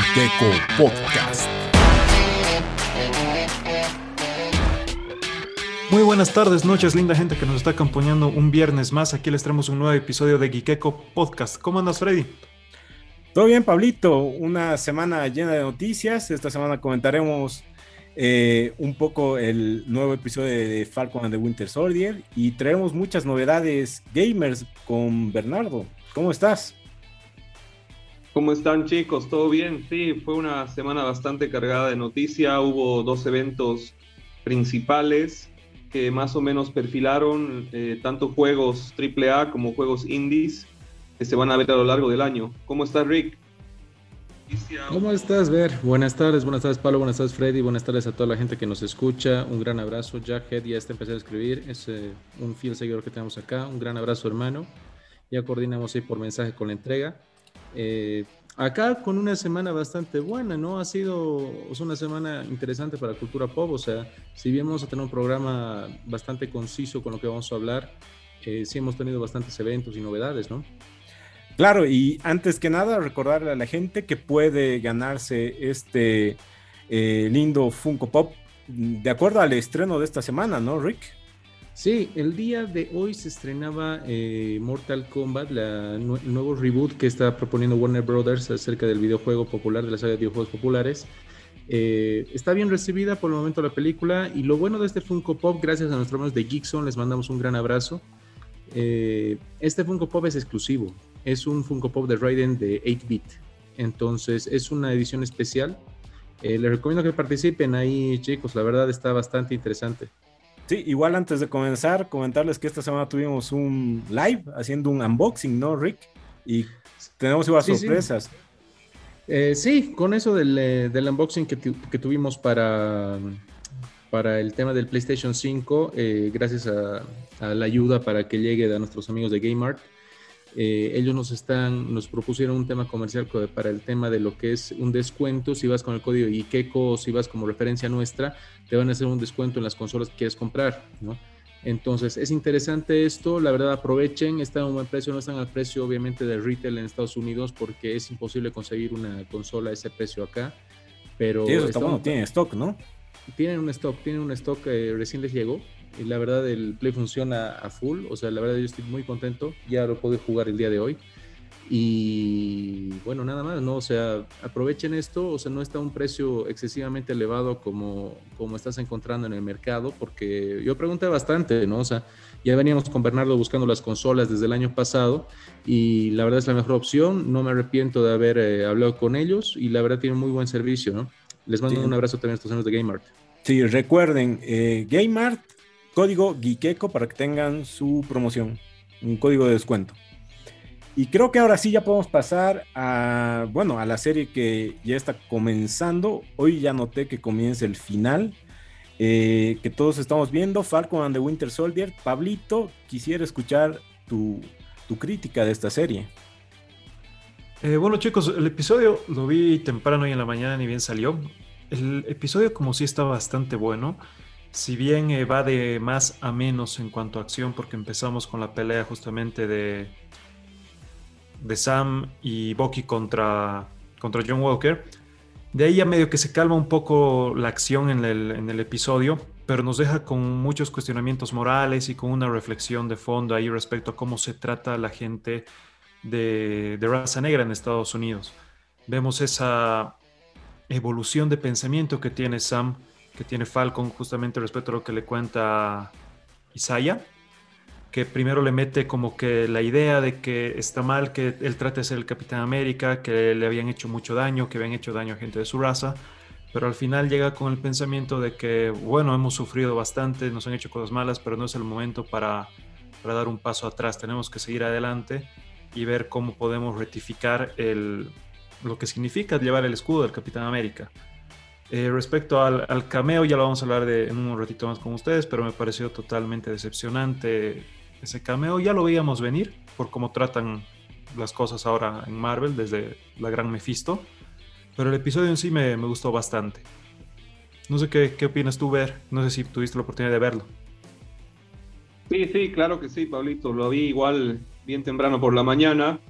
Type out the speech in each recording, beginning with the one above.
Giteco Podcast. Muy buenas tardes, noches, linda gente que nos está acompañando un viernes más. Aquí les traemos un nuevo episodio de Giteco Podcast. ¿Cómo andas, Freddy? Todo bien, Pablito. Una semana llena de noticias. Esta semana comentaremos eh, un poco el nuevo episodio de Falcon and the Winter Soldier y traemos muchas novedades gamers con Bernardo. ¿Cómo estás? ¿Cómo están chicos? ¿Todo bien? Sí, fue una semana bastante cargada de noticia. Hubo dos eventos principales que más o menos perfilaron eh, tanto juegos AAA como juegos indies que se van a ver a lo largo del año. ¿Cómo estás, Rick? ¿Cómo estás, Ver? Buenas tardes, buenas tardes, Pablo, buenas tardes, Freddy, buenas tardes a toda la gente que nos escucha. Un gran abrazo. Jackhead ya está empezando a escribir, es eh, un fiel seguidor que tenemos acá. Un gran abrazo, hermano. Ya coordinamos ahí por mensaje con la entrega. Eh, acá con una semana bastante buena, ¿no? Ha sido una semana interesante para cultura pop, o sea, si bien vamos a tener un programa bastante conciso con lo que vamos a hablar, eh, sí hemos tenido bastantes eventos y novedades, ¿no? Claro, y antes que nada, recordarle a la gente que puede ganarse este eh, lindo Funko Pop de acuerdo al estreno de esta semana, ¿no, Rick? Sí, el día de hoy se estrenaba eh, Mortal Kombat, el nuevo reboot que está proponiendo Warner Brothers acerca del videojuego popular, de la saga de videojuegos populares. Eh, está bien recibida por el momento la película y lo bueno de este Funko Pop, gracias a nuestros amigos de Geekson, les mandamos un gran abrazo. este Funko Pop es exclusivo, es un Funko Pop de Raiden de 8-bit. Entonces es una edición especial. Eh, les recomiendo que participen ahí, chicos. La verdad está bastante interesante. Sí, igual antes de comenzar, comentarles que esta semana tuvimos un live haciendo un unboxing, ¿no, Rick? Y tenemos igual sorpresas. Sí. Eh, sí. con eso del, eh, del unboxing que, que, tuvimos para, para el tema del PlayStation 5, eh, gracias a, a, la ayuda para que llegue a nuestros amigos de GameArt. Eh, ellos nos están, nos propusieron un tema comercial para el tema de lo que es un descuento. Si vas con el código IKECO o si vas como referencia nuestra, te van a hacer un descuento en las consolas que quieres comprar, ¿no? Entonces, es interesante esto, la verdad aprovechen, están a un buen precio, no están al precio obviamente del retail en Estados Unidos porque es imposible conseguir una consola a ese precio acá, pero... Sí, eso está bueno, tienen stock, ¿no? Tienen un stock, tienen un stock que recién les llegó, y la verdad el Play funciona a full, o sea, la verdad yo estoy muy contento, ya lo puedo jugar el día de hoy. Y bueno, nada más, ¿no? O sea, aprovechen esto, o sea, no está un precio excesivamente elevado como, como estás encontrando en el mercado, porque yo pregunté bastante, ¿no? O sea, ya veníamos con Bernardo buscando las consolas desde el año pasado y la verdad es la mejor opción, no me arrepiento de haber eh, hablado con ellos y la verdad tienen muy buen servicio, ¿no? Les mando un abrazo también a estos años de GameArt. Sí, recuerden, eh, GameArt código Gikeco para que tengan su promoción, un código de descuento. Y creo que ahora sí ya podemos pasar a, bueno, a la serie que ya está comenzando. Hoy ya noté que comienza el final, eh, que todos estamos viendo, Falcon and the Winter Soldier. Pablito, quisiera escuchar tu, tu crítica de esta serie. Eh, bueno chicos, el episodio lo vi temprano y en la mañana ni bien salió. El episodio como sí está bastante bueno si bien eh, va de más a menos en cuanto a acción, porque empezamos con la pelea justamente de, de Sam y Bucky contra, contra John Walker, de ahí ya medio que se calma un poco la acción en el, en el episodio, pero nos deja con muchos cuestionamientos morales y con una reflexión de fondo ahí respecto a cómo se trata a la gente de, de raza negra en Estados Unidos. Vemos esa evolución de pensamiento que tiene Sam que tiene Falcon justamente respecto a lo que le cuenta Isaiah, que primero le mete como que la idea de que está mal que él trate de ser el Capitán América, que le habían hecho mucho daño, que habían hecho daño a gente de su raza, pero al final llega con el pensamiento de que, bueno, hemos sufrido bastante, nos han hecho cosas malas, pero no es el momento para, para dar un paso atrás, tenemos que seguir adelante y ver cómo podemos rectificar el, lo que significa llevar el escudo del Capitán América. Eh, respecto al, cameo, ya lo vamos a hablar de, en un ratito más con ustedes, pero me pareció totalmente decepcionante ese cameo. Ya lo veíamos venir por cómo tratan las cosas ahora en Marvel desde la gran Mephisto, pero el episodio en sí me, me gustó bastante. No sé qué, qué opinas tú, Ver. No sé si tuviste la oportunidad de verlo. Sí, sí, claro que sí, Pablito. Lo vi igual bien temprano por la mañana.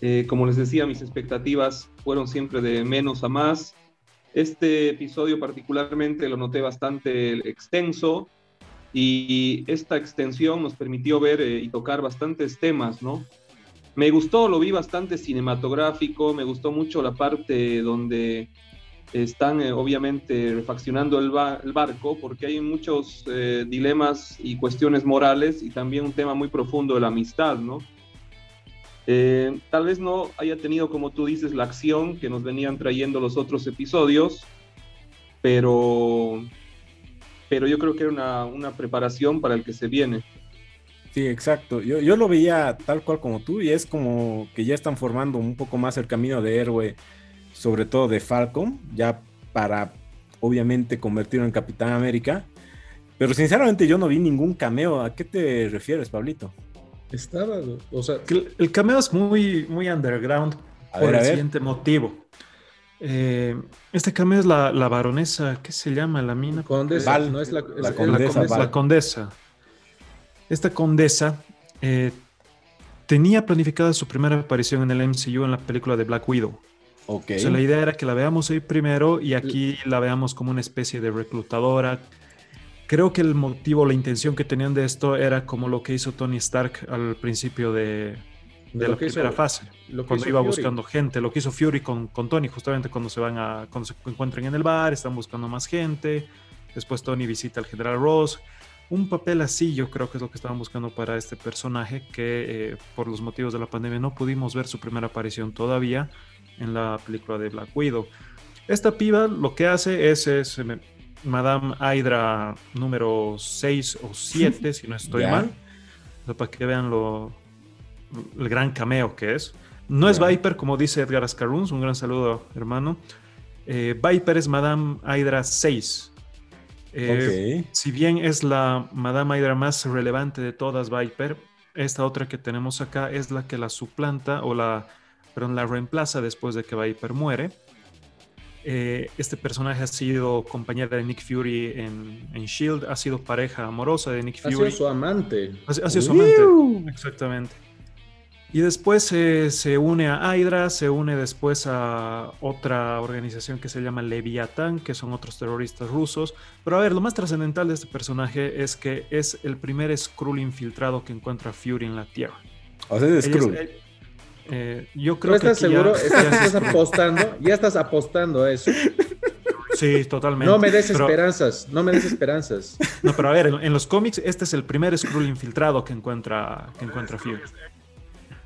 Eh, como les decía, mis expectativas fueron siempre de menos a más. Este episodio particularmente lo noté bastante extenso y esta extensión nos permitió ver eh, y tocar bastantes temas, ¿no? Me gustó, lo vi bastante cinematográfico, me gustó mucho la parte donde están eh, obviamente refaccionando el, barco porque hay muchos eh, dilemas y cuestiones morales y también un tema muy profundo de la amistad, ¿no? Eh, tal vez no haya tenido, como tú dices, la acción que nos venían trayendo los otros episodios, pero, pero yo creo que era una, una preparación para el que se viene. Sí, exacto. Yo, yo lo veía tal cual como tú y es como que ya están formando un poco más el camino de héroe, sobre todo de Falcon, ya para obviamente convertirlo en Capitán América. Pero sinceramente yo no vi ningún cameo. ¿A qué te refieres, Pablito? Estaba, o sea, el, cameo es muy, muy underground por el siguiente motivo. Eh, este cameo es la, la, baronesa, ¿qué se llama? La mina. Condesa, no es la, la condesa. La condesa. Esta condesa eh, tenía planificada su primera aparición en el MCU en la película de Black Widow. Okay. O sea, la idea era que la veamos ahí primero y aquí la veamos como una especie de reclutadora. Creo que el motivo, la intención que tenían de esto era como lo que hizo Tony Stark al principio de, la primera fase, cuando iba buscando gente, lo que hizo Fury con, con, Tony, justamente cuando se van a, cuando se encuentran en el bar, están buscando más gente, después Tony visita al general Ross, un papel así yo creo que es lo que estaban buscando para este personaje que eh, por los motivos de la pandemia no pudimos ver su primera aparición todavía en la película de Black Widow. Esta piba lo que hace es, es eh, Madame Hydra número 6 o 7, si no estoy mal, para que vean lo, el gran cameo que es. No es Viper, como dice Edgar Ascaruns, un gran saludo hermano. Eh, Viper es Madame Hydra 6 eh, si bien es la Madame Hydra más relevante de todas, Viper, esta otra que tenemos acá es la que la suplanta o la, perdón, la reemplaza después de que Viper muere. Eh, este personaje ha sido compañera de Nick Fury en, en, Shield, ha sido pareja amorosa de Nick Fury. Ha sido su amante. Ha, ha sido su amante, exactamente. Y después se une a Hydra, se une después a otra organización que se llama Leviatán, que son otros terroristas rusos. Pero a ver, lo más trascendental de este personaje es que es el primer Skrull infiltrado que encuentra Fury en la Tierra. O sea, es Skrull. Eh, yo creo estás seguro? ¿Estás, apostando? ¿Ya estás apostando a eso? Sí, totalmente. No me des esperanzas, no me des esperanzas. No, pero a ver, en, los cómics este es el primer Skrull infiltrado que encuentra, que encuentra Fury.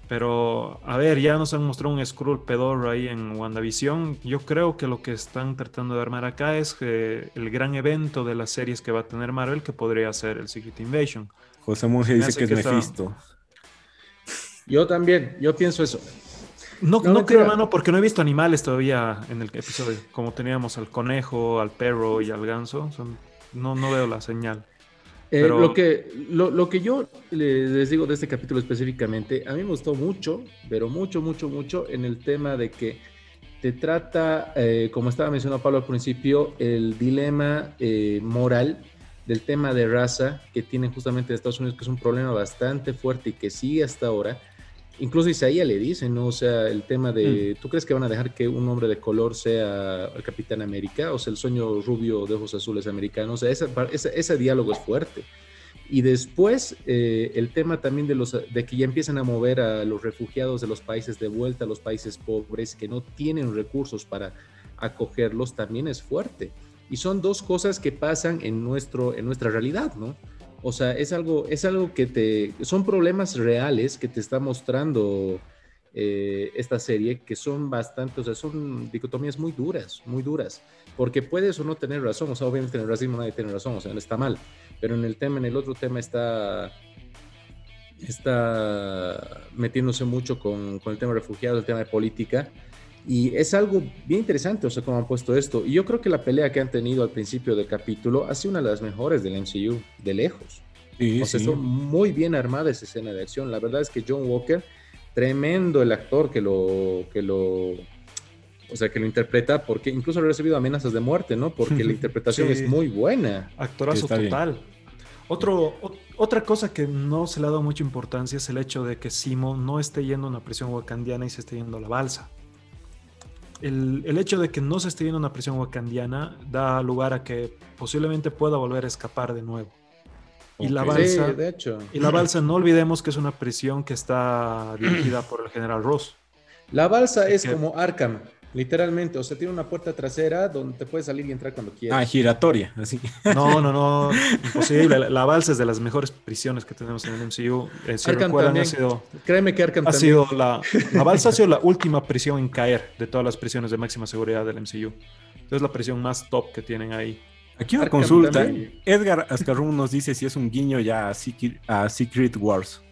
Pero, a ver, ya nos han mostrado un Skrull pedorro ahí en WandaVision. Yo creo que lo que están tratando de armar acá es que el gran evento de las series que va a tener Marvel, que podría ser el Secret Invasion. José Monge dice que, es Mephisto. Yo también, yo pienso eso. No, no, creo, hermano, porque no he visto animales todavía en el episodio. Como teníamos al conejo, al perro y al ganso. no, no veo la señal. Eh, lo, que, lo, que yo les digo de este capítulo específicamente, a mí me gustó mucho, pero mucho, mucho, mucho en el tema de que te trata, eh, como estaba mencionando Pablo al principio, el dilema eh, moral del tema de raza que tienen justamente en Estados Unidos, que es un problema bastante fuerte y que sigue hasta ahora incluso Isaías le dice, ¿no? O sea, el tema de, mm. ¿tú crees que van a dejar que un hombre de color sea el Capitán América? O sea, el sueño rubio de ojos azules americanos. O sea, ese, diálogo es fuerte. Y después eh, el tema también de, los, de que ya empiezan a mover a los refugiados de los países de vuelta a los países pobres que no tienen recursos para acogerlos también es fuerte. Y son dos cosas que pasan en, nuestro, en nuestra realidad, ¿no? O sea, es algo, es algo que te, son problemas reales que te está mostrando eh, esta serie, que son bastante, o sea, son dicotomías muy duras, muy duras, porque puedes o no tener razón, o sea, obviamente en el racismo nadie tiene razón, o sea, no está mal, pero en el tema, en el otro tema está, está metiéndose mucho con, con el tema de refugiados, el tema de política, y es algo bien interesante, o sea, cómo han puesto esto. Y yo creo que la pelea que han tenido al principio del capítulo ha sido una de las mejores del MCU, de lejos. Sí, o sea, son muy bien armada esa escena de acción. La verdad es que John Walker, tremendo el actor que lo, que lo, o sea, que lo interpreta, porque incluso ha recibido amenazas de muerte, ¿no? Porque la interpretación es muy buena. Actorazo total. Otro, otra cosa que no se le ha dado mucha importancia es el hecho de que Simo no esté yendo a una prisión wakandiana y se esté yendo a la balsa. El, el hecho de que no se esté yendo a una prisión wakandiana da lugar a que posiblemente pueda volver a escapar de nuevo. Y la Sí, balsa, de hecho. y la balsa, no olvidemos que es una prisión que está dirigida por el general Ross. La balsa es que- como Arkham, literalmente. O sea, tiene una puerta trasera donde te puedes salir y entrar cuando Ah, quieras. giratoria, así. No, no, no, imposible. La, la balsa es de las mejores prisiones que tenemos en el MCU. Eh, si Arkham recuerdan, ha sido, Créeme que Arkham ha también. sido la, la balsa ha sido la última prisión en caer de todas las prisiones de máxima seguridad del MCU. Es la prisión más top que tienen ahí. Aquí una Arkham consulta. también. Edgar Ascarrum nos dice si es un guiño ya a Secret, a Secret Wars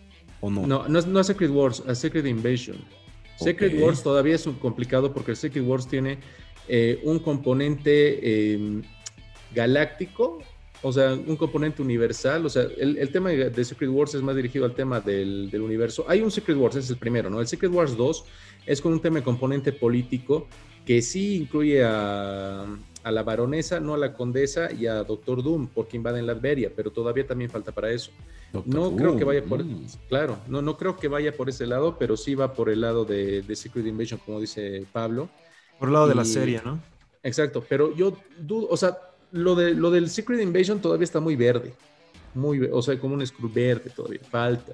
o no. No, no, es- no es Secret Wars, es Secret Invasion. Secret. Wars todavía es un complicado porque el Secret Wars tiene eh, un componente eh, galáctico, o sea, un componente universal. O sea, el, el tema de Secret Wars es más dirigido al tema del, del universo. Hay un Secret Wars, ese es el primero, ¿no? El Secret Wars 2 es con un tema de componente político que sí incluye a, a la baronesa, no a la condesa y a Doctor Doom, porque invaden la Adveria, pero todavía también falta para eso. Doctor No creo que vaya por, mm. claro, no, no creo que vaya por ese lado, pero sí va por el lado de, de Secret Invasion, como dice Pablo. Por el lado de la serie, ¿no? Exacto, pero yo dudo, o sea, lo, de, lo del Secret Invasion todavía está muy verde, muy, o sea, como un screw verde todavía, falta.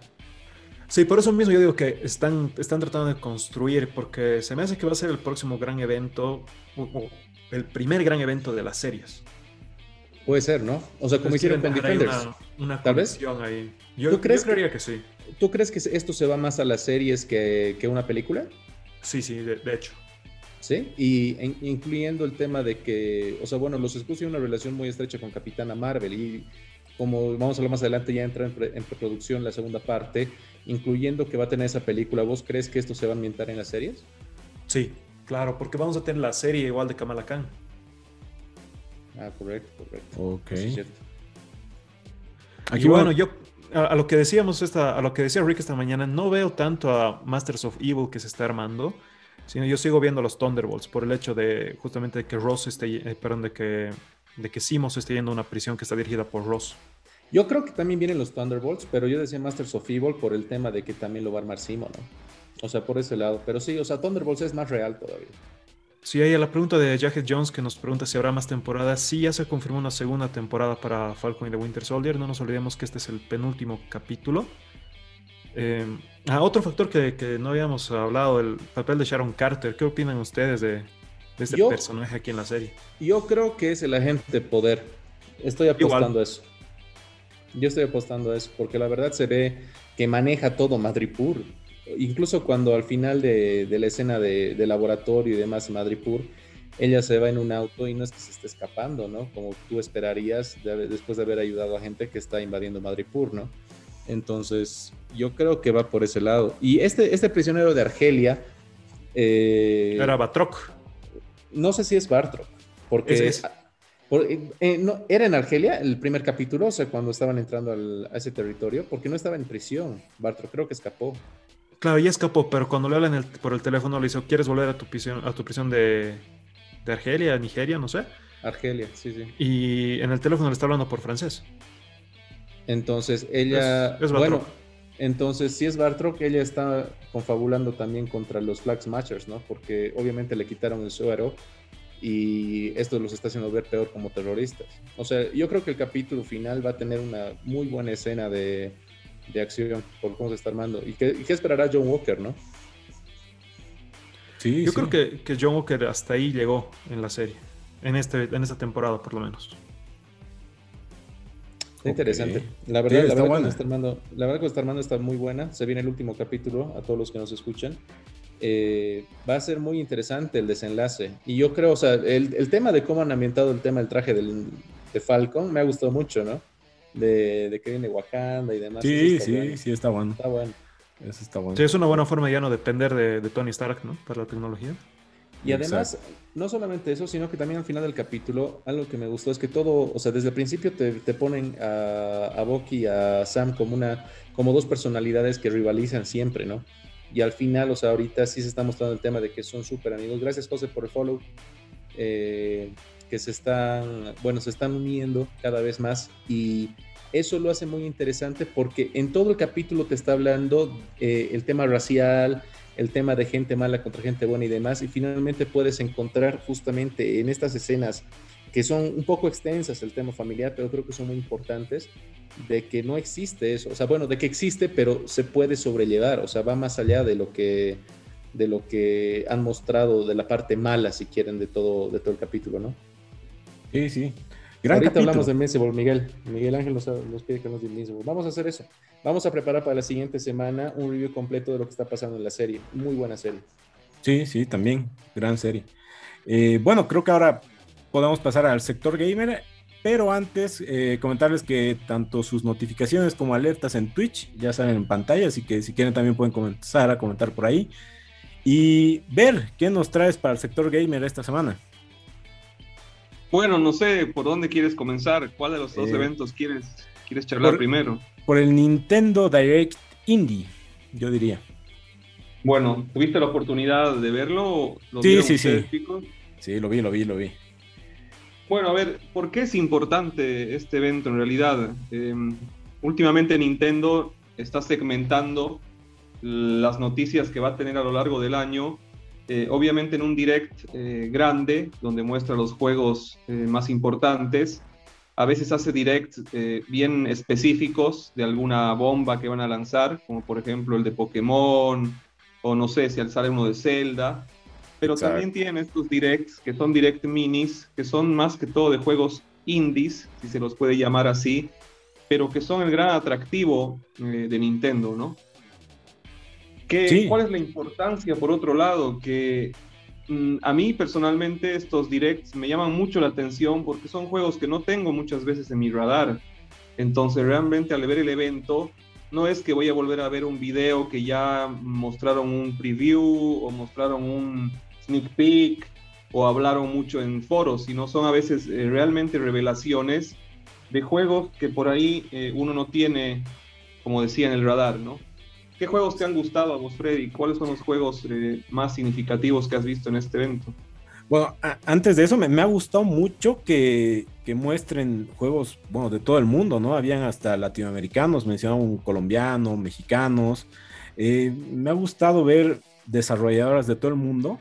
Sí, por eso mismo yo digo que están, están tratando de construir, porque se me hace que va a ser el próximo gran evento, o, o el primer gran evento de las series. Puede ser, ¿no? O sea, como hicieron con Defenders. Una, una ¿Tal vez? ahí. Yo, ¿Tú crees yo creería que... sí. ¿Tú crees que esto se va más a las series que, que una película? Sí, sí, de, de hecho. ¿Sí? Y en- incluyendo el tema de que, o sea, bueno, los Skrulls tienen una relación muy estrecha con Capitana Marvel y como vamos a hablar más adelante, ya entra en, pre- en preproducción la segunda parte, incluyendo que va a tener esa película. ¿Vos crees que esto se va a ambientar en las series? Sí, claro, porque vamos a tener la serie igual de Kamala Khan. Ah, correcto, correcto. Ok. Eso es cierto. Aquí y bueno, va- yo a, a lo que decíamos esta, a lo que decía Rick esta mañana, no veo tanto a Masters of Evil que se está armando, sino yo sigo viendo a los Thunderbolts por el hecho de justamente de que Ross esté, eh, perdón, de que de que Simos esté yendo a una prisión que está dirigida por Ross. Yo creo que también vienen los Thunderbolts, pero yo decía Masters of Evil por el tema de que también lo va a armar Simo, ¿no? O sea, por ese lado. Pero sí, o sea, Thunderbolts es más real todavía. Sí, hay a la pregunta de Jacket Jones que nos pregunta si habrá más temporadas. Sí, ya se confirmó una segunda temporada para Falcon y the Winter Soldier. No nos olvidemos que este es el penúltimo capítulo. Eh, ah, otro factor que, que no habíamos hablado, el papel de Sharon Carter. ¿Qué opinan ustedes de, de este Yo- personaje aquí en la serie? Yo creo que es el agente de poder. Estoy apostando a eso. Yo estoy apostando a eso, porque la verdad se ve que maneja todo Madripur. Incluso cuando al final de, de la escena de, de laboratorio y demás en Madripur, ella se va en un auto y no es que se esté escapando, ¿no? Como tú esperarías de haber- después de haber ayudado a gente que está invadiendo Madripur, ¿no? Entonces, yo creo que va por ese lado. Y este, este prisionero de Argelia... eh, Era Batroc. no sé si es Bartrock, porque es. por- eh, no, era en Argelia el primer capítulo, o sea, cuando estaban entrando al- a ese territorio, porque no estaba en prisión. Bartrock creo que escapó. Claro, ya escapó, pero cuando le hablan el- por el teléfono le dice, ¿quieres volver a tu prisión, a tu prisión de, de Argelia, Nigeria, no sé? Argelia, sí, sí. Y en el teléfono le está hablando por francés. Entonces ella, Es- es bueno, entonces si es Bartrock, ella está confabulando también contra los Flag Smashers, ¿no? Porque obviamente le quitaron el suero y esto los está haciendo ver peor como terroristas. O sea, yo creo que el capítulo final va a tener una muy buena escena de, de acción por cómo se está armando. ¿Y qué, y qué esperará John Walker, no? Sí, Yo sí. creo que, que John Walker hasta ahí llegó en la serie. En, este, en esta temporada, por lo menos. Está interesante. La verdad, Sí, la, verdad está armando, la verdad que está armando está muy buena. Se viene el último capítulo a todos los que nos escuchan. Eh, va a ser muy interesante el desenlace. Y yo creo, o sea, el, el tema de cómo han ambientado el tema del traje del, de Falcon me ha gustado mucho, ¿no? De, de que viene Wakanda y demás. Sí, sí, bueno. sí, está bueno. Está bueno. Eso está bueno. Sí, es una buena forma de ya no depender de, de Tony Stark, ¿no? Para la tecnología. Y además, no solamente eso, sino que también al final del capítulo, algo que me gustó es que todo, o sea, desde el principio te, te ponen a, a Bucky y a Sam como, una, como dos personalidades que rivalizan siempre, ¿no? Y al final, o sea, ahorita sí se está mostrando el tema de que son súper amigos. Gracias, José, por el follow. Eh, que se están, bueno, se están uniendo cada vez más y eso lo hace muy interesante porque en todo el capítulo te está hablando eh, el tema racial, el tema de gente mala contra gente buena y demás, y finalmente puedes encontrar justamente en estas escenas que son un poco extensas el tema familiar, pero creo que son muy importantes, de que no existe eso, o sea, bueno, de que existe, pero se puede sobrellevar, o sea, va más allá de lo que de lo que han mostrado de la parte mala, si quieren, de todo, de todo el capítulo, ¿no? Sí, sí. Gran Ahorita hablamos de Invincible, Miguel. Miguel Ángel nos, pide que nos Invincible. Vamos a hacer eso. Vamos a preparar para la siguiente semana un review completo de lo que está pasando en la serie. Muy buena serie. Sí, sí, también. Gran serie. Eh, bueno, creo que ahora podemos pasar al sector gamer, pero antes eh, comentarles que tanto sus notificaciones como alertas en Twitch ya salen en pantalla, así que si quieren también pueden comenzar a comentar por ahí y ver qué nos traes para el sector gamer esta semana. Bueno, no sé por dónde quieres comenzar, cuál de los dos eh, eventos quieres, quieres charlar primero. Por el Nintendo Direct Indie, yo diría. Bueno, ¿tuviste la oportunidad de verlo? sí, sí, sí. Sí, lo vi, lo vi, lo vi. Bueno, a ver, ¿por qué es importante este evento en realidad? Em, últimamente Nintendo está segmentando las noticias que va a tener a lo largo del año, eh, obviamente en un direct eh, grande, donde muestra los juegos eh, más importantes. A veces hace direct bien específicos de alguna bomba que van a lanzar, como por ejemplo el de Pokémon, o no sé si al sale uno de Zelda pero también tienen estos directs que son direct minis, que son más que todo de juegos indies, si se los puede llamar así, pero que son el gran atractivo de Nintendo, ¿no? ¿Qué, ¿Cuál es la importancia, por otro lado? Que mm, a mí personalmente estos directs me llaman mucho la atención porque son juegos que no tengo muchas veces en mi radar. Entonces realmente al ver el evento, no es que voy a volver a ver un video que ya mostraron un preview o mostraron un, sneak peek o hablaron mucho en foros, sino son a veces eh, realmente revelaciones de juegos que por ahí eh, uno no tiene, como decía, en el radar, ¿no? ¿Qué juegos te han gustado vos, Freddy? ¿Cuáles son los juegos eh, más significativos que has visto en este evento? Bueno, antes de eso me, ha gustado mucho que, que, muestren juegos, bueno, de todo el mundo, ¿no? Habían hasta latinoamericanos, mencionaban colombianos, mexicanos. me ha gustado ver desarrolladoras de todo el mundo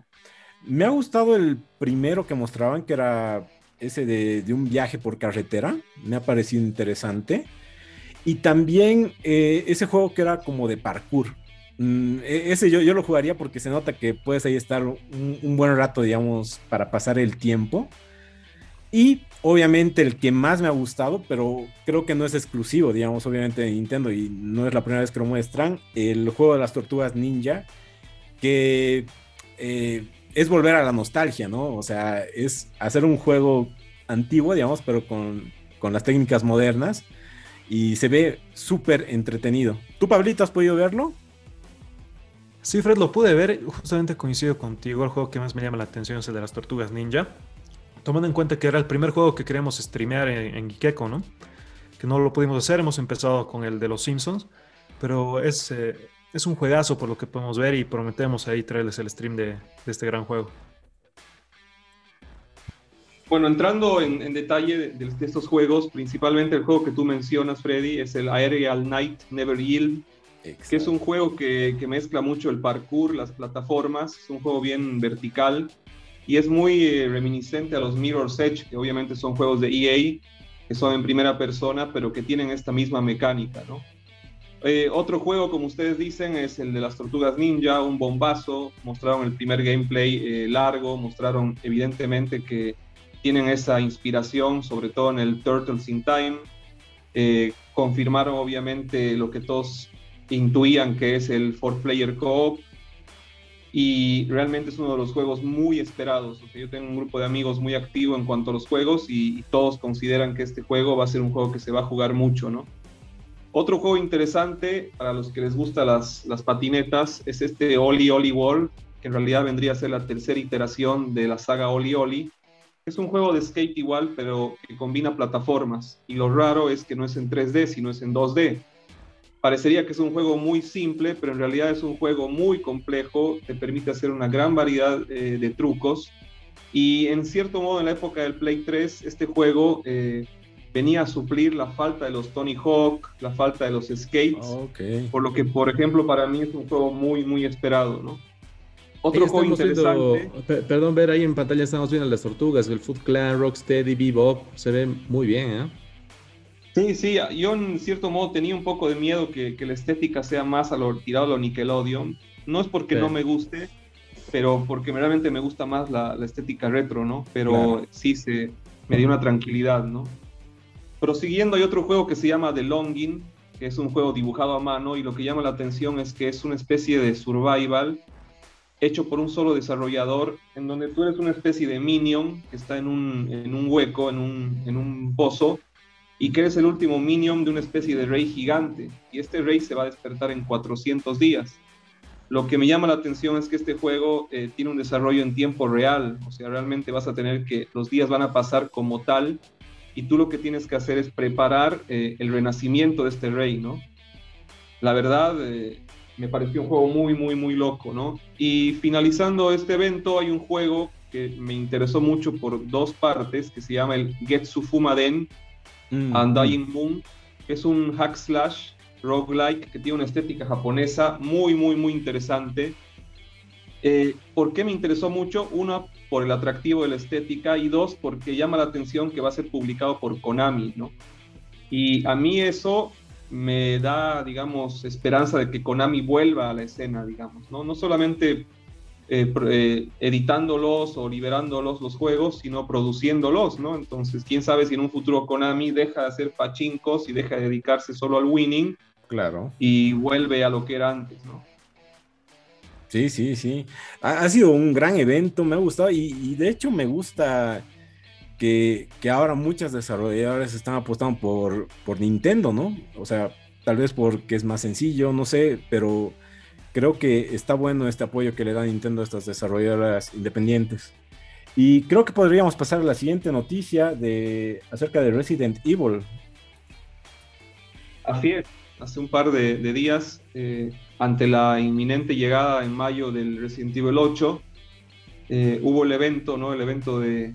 me ha gustado el primero que mostraban, que era ese de, un viaje por carretera. Me ha parecido interesante. Y también eh, ese juego que era como de parkour. Mm, e, ese yo, yo, lo jugaría porque se nota que puedes ahí estar un, buen rato, digamos, para pasar el tiempo. Y obviamente el que más me ha gustado, pero creo que no es exclusivo, digamos, obviamente de Nintendo y no es la primera vez que lo muestran, el juego de las tortugas ninja, que eh, es volver a la nostalgia, ¿no? O sea, es hacer un juego antiguo, digamos, pero con, las técnicas modernas y se ve súper entretenido. ¿Tú, Pablito, has podido verlo? Sí, Fred, lo pude ver. Justamente coincido contigo. El juego que más me llama la atención es el de las tortugas ninja. Tomando en cuenta que era el primer juego que queríamos streamear en, en ¿no? Que no lo pudimos hacer. Hemos empezado con el de los Simpsons. Pero es, eh, es un juegazo por lo que podemos ver y prometemos ahí traerles el stream de, este gran juego. Bueno, entrando en, detalle de, estos juegos, principalmente el juego que tú mencionas, Freddy, es el Aerial Night Never Yield, que es un juego que, mezcla mucho el parkour, las plataformas, es un juego bien vertical y es muy eh, reminiscente a los Mirror's Edge, que obviamente son juegos de EA, que son en primera persona, pero que tienen esta misma mecánica, ¿no? Eh, otro juego, como ustedes dicen, es el de las Tortugas Ninja, un bombazo. Mostraron el primer gameplay eh, largo, mostraron evidentemente que tienen esa inspiración, sobre todo en el Turtles in Time. Eh, confirmaron obviamente lo que todos intuían que es el four player co-op. Y realmente es uno de los juegos muy esperados. yo tengo un grupo de amigos muy activo en cuanto a los juegos y, todos consideran que este juego va a ser un juego que se va a jugar mucho, ¿no? Otro juego interesante para los que les gustan las, las patinetas es este Oli Oli Wall, que en realidad vendría a ser la tercera iteración de la saga Oli Oli. Es un juego de skate igual, pero que combina plataformas. Y lo raro es que no es en 3D, sino es en 2D. Parecería que es un juego muy simple, pero en realidad es un juego muy complejo, te permite hacer una gran variedad eh, de trucos. Y en cierto modo, en la época del Play 3, este juego eh, venía a suplir la falta de los Tony Hawk, la falta de los skates, por lo que, por ejemplo, para mí es un juego muy, muy esperado, ¿no? Otro juego viendo- interesante. pe- perdón, ver ahí en pantalla estamos viendo las tortugas, el Foot Clan, Rocksteady, Bebop, se ve muy bien, ¿eh? Sí, sí, yo en cierto modo tenía un poco de miedo que, que la estética sea más a lo tirado a lo Nickelodeon. No es porque Sí. no me guste, pero porque realmente me gusta más la, la estética retro, ¿no? Pero Claro. sí se me dio una tranquilidad, ¿no? Prosiguiendo, hay otro juego que se llama The Longing, que es un juego dibujado a mano y lo que llama la atención es que es una especie de survival hecho por un solo desarrollador, en donde tú eres una especie de minion que está en un, en un hueco, en un, en un pozo, y que eres el último minion de una especie de rey gigante. Y este rey se va a despertar en 400 días. Lo que me llama la atención es que este juego eh, tiene un desarrollo en tiempo real, o sea, realmente vas a tener que, los días van a pasar como tal, y tú lo que tienes que hacer es preparar eh, el renacimiento de este rey, ¿no? La verdad, eh, me pareció un juego muy, muy, muy loco, ¿no? Y finalizando este evento, hay un juego que me interesó mucho por dos partes, que se llama el Getsu Fumaden, Mm, Undying Moon, que es un hack slash roguelike que tiene una estética japonesa muy, muy, muy interesante. Eh, ¿Por qué me interesó mucho? Uno, por el atractivo de la estética y dos, porque llama la atención que va a ser publicado por Konami, ¿no? Y a mí eso me da, digamos, esperanza de que Konami vuelva a la escena, digamos, ¿no? No solamente eh, eh, editándolos o liberándolos los juegos, sino produciéndolos, ¿no? Entonces, quién sabe si en un futuro Konami deja de hacer pachincos y deja de dedicarse solo al winning Claro. y vuelve a lo que era antes, ¿no? Sí, sí, sí. Ha, ha sido un gran evento, me ha gustado y, y de hecho me gusta que, ahora muchas desarrolladoras están apostando por, por Nintendo, ¿no? O sea, tal vez porque es más sencillo, no sé, pero creo que está bueno este apoyo que le da Nintendo a estas desarrolladoras independientes. Y creo que podríamos pasar a la siguiente noticia de, acerca de Resident Evil. Así es. Hace un par de, de días, eh, ante la inminente llegada en mayo del Resident Evil 8, eh, hubo el evento, ¿no? El evento de...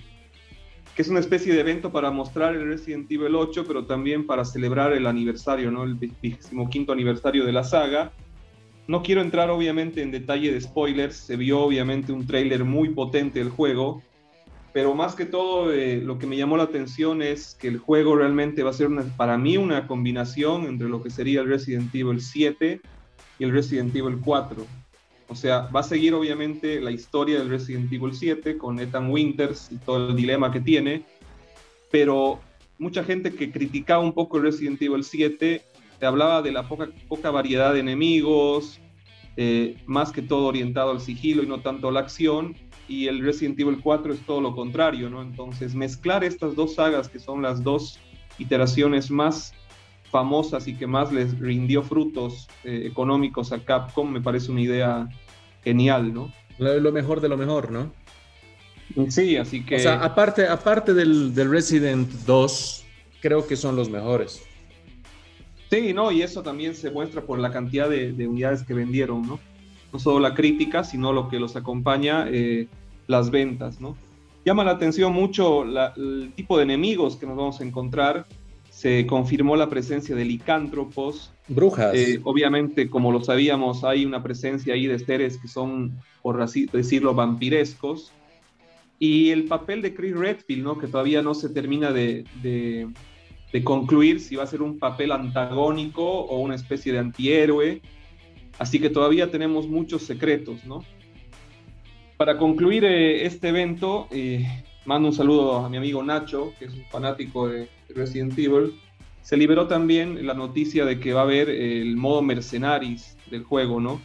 que es una especie de evento para mostrar el Resident Evil 8, pero también para celebrar el aniversario, ¿no? El 25 aniversario de la saga. No quiero entrar obviamente en detalle de spoilers, se vio obviamente un tráiler muy potente del juego, pero más que todo eh, lo que me llamó la atención es que el juego realmente va a ser para mí una combinación entre lo que sería el Resident Evil 7 y el Resident Evil 4. O sea, va a seguir obviamente la historia del Resident Evil 7 con Ethan Winters y todo el dilema que tiene, pero mucha gente que criticaba un poco el Resident Evil 7 te hablaba de la poca, variedad de enemigos, eh, más que todo orientado al sigilo y no tanto a la acción, y el Resident Evil 4 es todo lo contrario, ¿no? Entonces, mezclar estas dos sagas, que son las dos iteraciones más famosas y que más les rindió frutos eh, económicos a Capcom, me parece una idea genial, ¿no? Lo, mejor de lo mejor, ¿no? Sí, así que... O sea, aparte, aparte del, del Resident 2, creo que son los mejores. Sí, no, y eso también se muestra por la cantidad de, de unidades que vendieron, ¿no? No solo la crítica, sino lo que los acompaña, eh, las ventas, ¿no? Llama la atención mucho la- el tipo de enemigos que nos vamos a encontrar. Se confirmó la presencia de licántropos. Brujas. Eh, obviamente, como lo sabíamos, hay una presencia ahí de seres que son, por así decirlo, vampirescos. Y el papel de Chris Redfield, ¿no? Que todavía no se termina de, de- de concluir si va a ser un papel antagónico o una especie de antihéroe. Así que todavía tenemos muchos secretos, ¿no? Para concluir eh, este evento, eh, mando un saludo a mi amigo Nacho, que es un fanático de Resident Evil. Se liberó también la noticia de que va a haber el modo Mercenaries del juego, ¿no?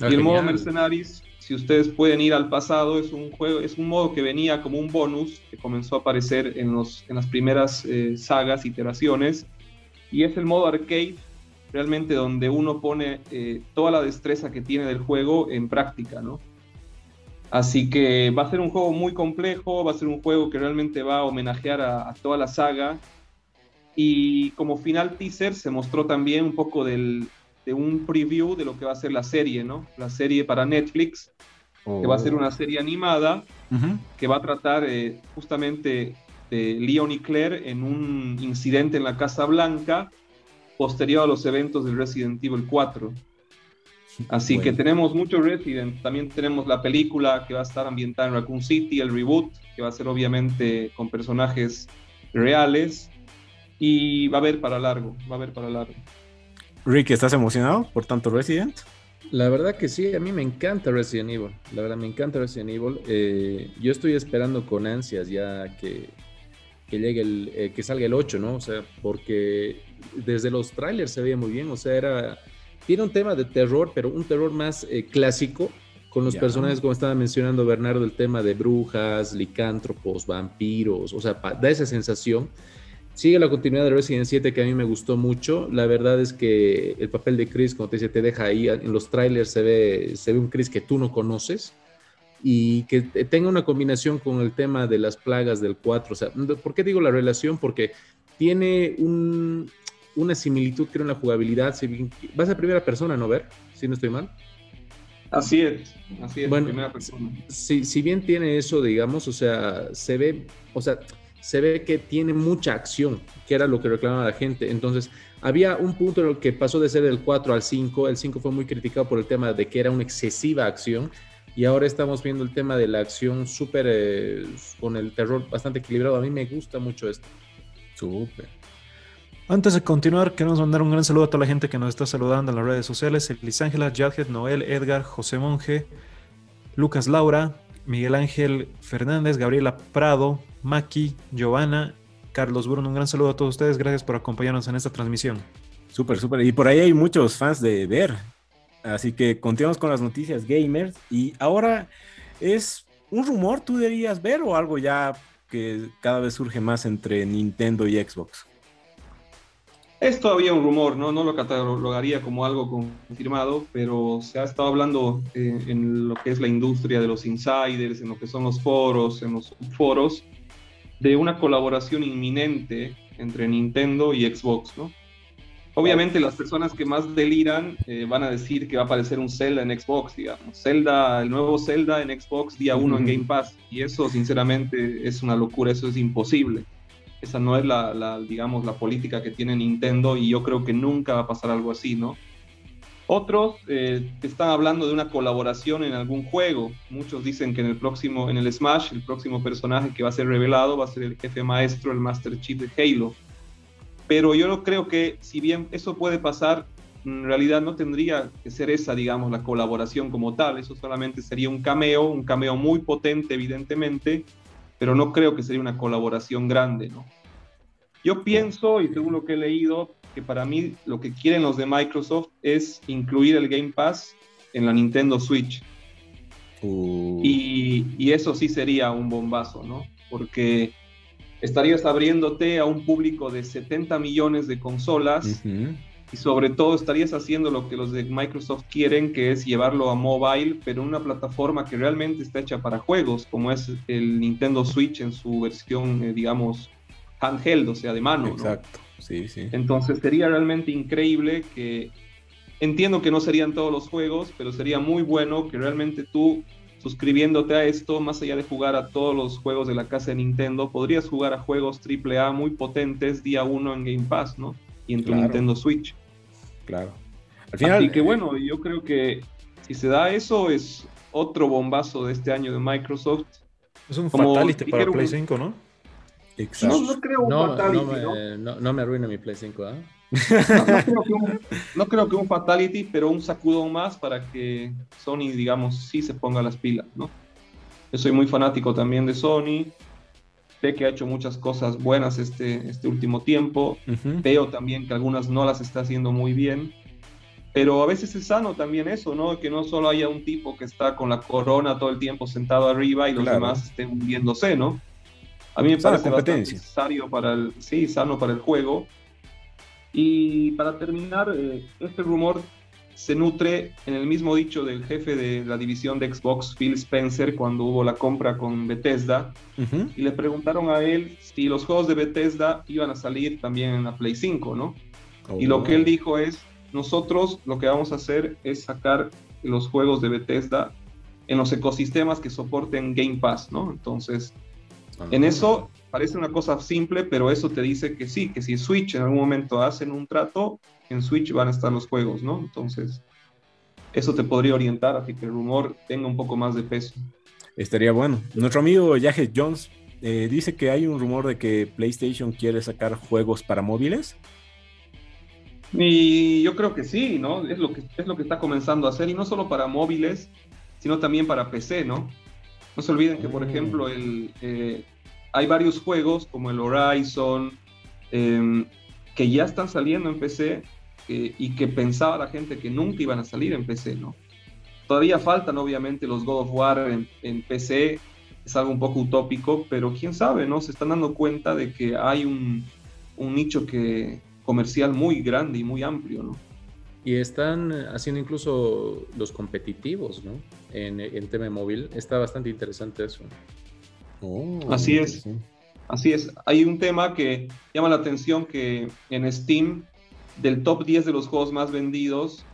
Ah, y el modo genial. Mercenaries, si ustedes pueden ir al pasado, es un juego, es un modo que venía como un bonus que comenzó a aparecer en, los, en las primeras eh, sagas, iteraciones, y es el modo arcade, realmente donde uno pone eh, toda la destreza que tiene del juego en práctica, ¿no? Así que va a ser un juego muy complejo, va a ser un juego que realmente va a homenajear a, a toda la saga. Y como final teaser se mostró también un poco del, de un preview de lo que va a ser la serie, ¿no? La serie para Netflix, que va a ser una serie animada Ujú. que va a tratar eh, justamente de Leon y Claire en un incidente en la Casa Blanca posterior a los eventos del Resident Evil 4. Así que tenemos mucho Resident, también tenemos la película que va a estar ambientada en Raccoon City, el reboot, que va a ser obviamente con personajes reales, y va a haber para largo, va a haber para largo. Rick, ¿estás emocionado por tanto Resident? La verdad que sí, a mí me encanta Resident Evil. La verdad me encanta Resident Evil. Eh, yo estoy esperando con ansias ya que, que llegue el, eh, que salga el 8, ¿no? O sea, porque desde los trailers se veía muy bien. O sea, era tiene un tema de terror, pero un terror más eh, clásico, con los personajes, como estaba mencionando Bernardo, el tema de brujas, licántropos, vampiros, o sea, da esa sensación. Sigue la continuidad de Resident 7 que a mí me gustó mucho. La verdad es que el papel de Chris, como te dice, te deja ahí. En los trailers se ve, se ve un Chris que tú no conoces y que tenga una combinación con el tema de las plagas del 4. O sea, ¿por qué digo la relación? Porque tiene un, una similitud, creo, en la jugabilidad. Si vas a primera persona, ¿no, Ver? Si no estoy mal. Así es, así es. Bueno, primera persona. Si, si bien tiene eso, digamos, o sea, se ve, o sea, se ve que tiene mucha acción, que era lo que reclamaba la gente. Entonces, había un punto en el que pasó de ser del 4 al 5. El 5 fue muy criticado por el tema de que era una excesiva acción. Y ahora estamos viendo el tema de la acción súper, eh, con el terror bastante equilibrado. A mí me gusta mucho esto. Súper. Antes de continuar, queremos mandar un gran saludo a toda la gente que nos está saludando en las redes sociales. Elisángela, Jadhead, Noel, Edgar, José Monje, Lucas Laura, Miguel Ángel Fernández, Gabriela Prado, Maki, Giovanna, Carlos Bruno. Un gran saludo a todos ustedes. Gracias por acompañarnos en esta transmisión. Súper, súper. Y por ahí hay muchos fans de ver. Así que continuamos con las noticias gamers. Y ahora es un rumor, tú deberías ver o algo ya que cada vez surge más entre Nintendo y Xbox. Es todavía un rumor, ¿no? no lo catalogaría como algo confirmado, pero se ha estado hablando eh, en lo que es la industria de los insiders, en lo que son los foros, en los foros, de una colaboración inminente entre Nintendo y Xbox, ¿no? Obviamente las personas que más deliran eh, van a decir que va a aparecer un Zelda en Xbox, digamos. Zelda, el nuevo Zelda en Xbox día uno en Game Pass. Y eso sinceramente es una locura, eso es imposible. Esa no es la, digamos, la política que tiene Nintendo y yo creo que nunca va a pasar algo así, ¿no? Otros eh, están hablando de una colaboración en algún juego. Muchos dicen que en el próximo, en el Smash, el próximo personaje que va a ser revelado va a ser el jefe maestro, el Master Chief de Halo. Pero yo no creo que, si bien eso puede pasar, en realidad no tendría que ser esa, digamos, la colaboración como tal. Eso solamente sería un cameo, un cameo muy potente, evidentemente, pero no creo que sería una colaboración grande, ¿no? Yo pienso, y según lo que he leído, que para mí lo que quieren los de Microsoft es incluir el Game Pass en la Nintendo Switch. Uh. Y, eso sí sería un bombazo, ¿no? Porque estarías abriéndote a un público de 70 millones de consolas y sobre todo estarías haciendo lo que los de Microsoft quieren, que es llevarlo a mobile, pero una plataforma que realmente está hecha para juegos, como es el Nintendo Switch en su versión, eh, digamos, handheld, o sea, de mano. Exacto, sí, sí. Entonces sería realmente increíble que, entiendo que no serían todos los juegos, pero sería muy bueno que realmente tú suscribiéndote a esto, más allá de jugar a todos los juegos de la casa de Nintendo, podrías jugar a juegos AAA muy potentes día uno en Game Pass, ¿no? y en tu Nintendo Switch. Claro. Al final, Así que bueno, yo creo que si se da eso es otro bombazo de este año de Microsoft. Es un fatality para Play 5, ¿no? Exacto. No, no creo un no, fatality. No me, arruine mi Play 5, ¿ah? no, creo que un, fatality, pero un sacudón más para que Sony, digamos, sí se ponga las pilas, ¿no? Yo soy muy fanático también de Sony sé que ha hecho muchas cosas buenas este, este último tiempo, veo también que algunas no las está haciendo muy bien, pero a veces es sano también eso, ¿no? Que no solo haya un tipo que está con la corona todo el tiempo sentado arriba y los demás estén hundiéndose, ¿no? A mí me parece necesario para el, sí, sano para el juego. Y para terminar, eh, este rumor se nutre en el mismo dicho del jefe de la división de Xbox, Phil Spencer, cuando hubo la compra con Bethesda, y le preguntaron a él si los juegos de Bethesda iban a salir también en la Play 5, ¿no? Y lo que él oh. dijo es, nosotros lo que vamos a hacer es sacar los juegos de Bethesda en los ecosistemas que soporten Game Pass, ¿no? Entonces, en eso parece una cosa simple, pero eso te dice que sí, que si Switch en algún momento hacen un trato, en Switch van a estar los juegos, ¿no? Entonces, eso te podría orientar a que el rumor tenga un poco más de peso. Estaría bueno. Nuestro amigo Yajet Jones eh, dice que hay un rumor de que PlayStation quiere sacar juegos para móviles. Y yo creo que sí, ¿no? Es lo que, es lo que está comenzando a hacer, y no solo para móviles, sino también para PC, ¿no? No se olviden que, por Mm. ejemplo, el, eh, hay varios juegos como el Horizon em, que ya están saliendo en PC eh, y que pensaba la gente que nunca iban a salir en PC, ¿no? Todavía faltan, obviamente, los God of War en, en PC, es algo un poco utópico, pero quién sabe, ¿no? Se están dando cuenta de que hay un, un nicho que, comercial muy grande y muy amplio, ¿no? Y están haciendo incluso los competitivos, ¿no? En, en tema móvil. Está bastante interesante eso. Oh, Así es. Así es, hay un tema que llama la atención que en Steam, del top 10 de los juegos más vendidos,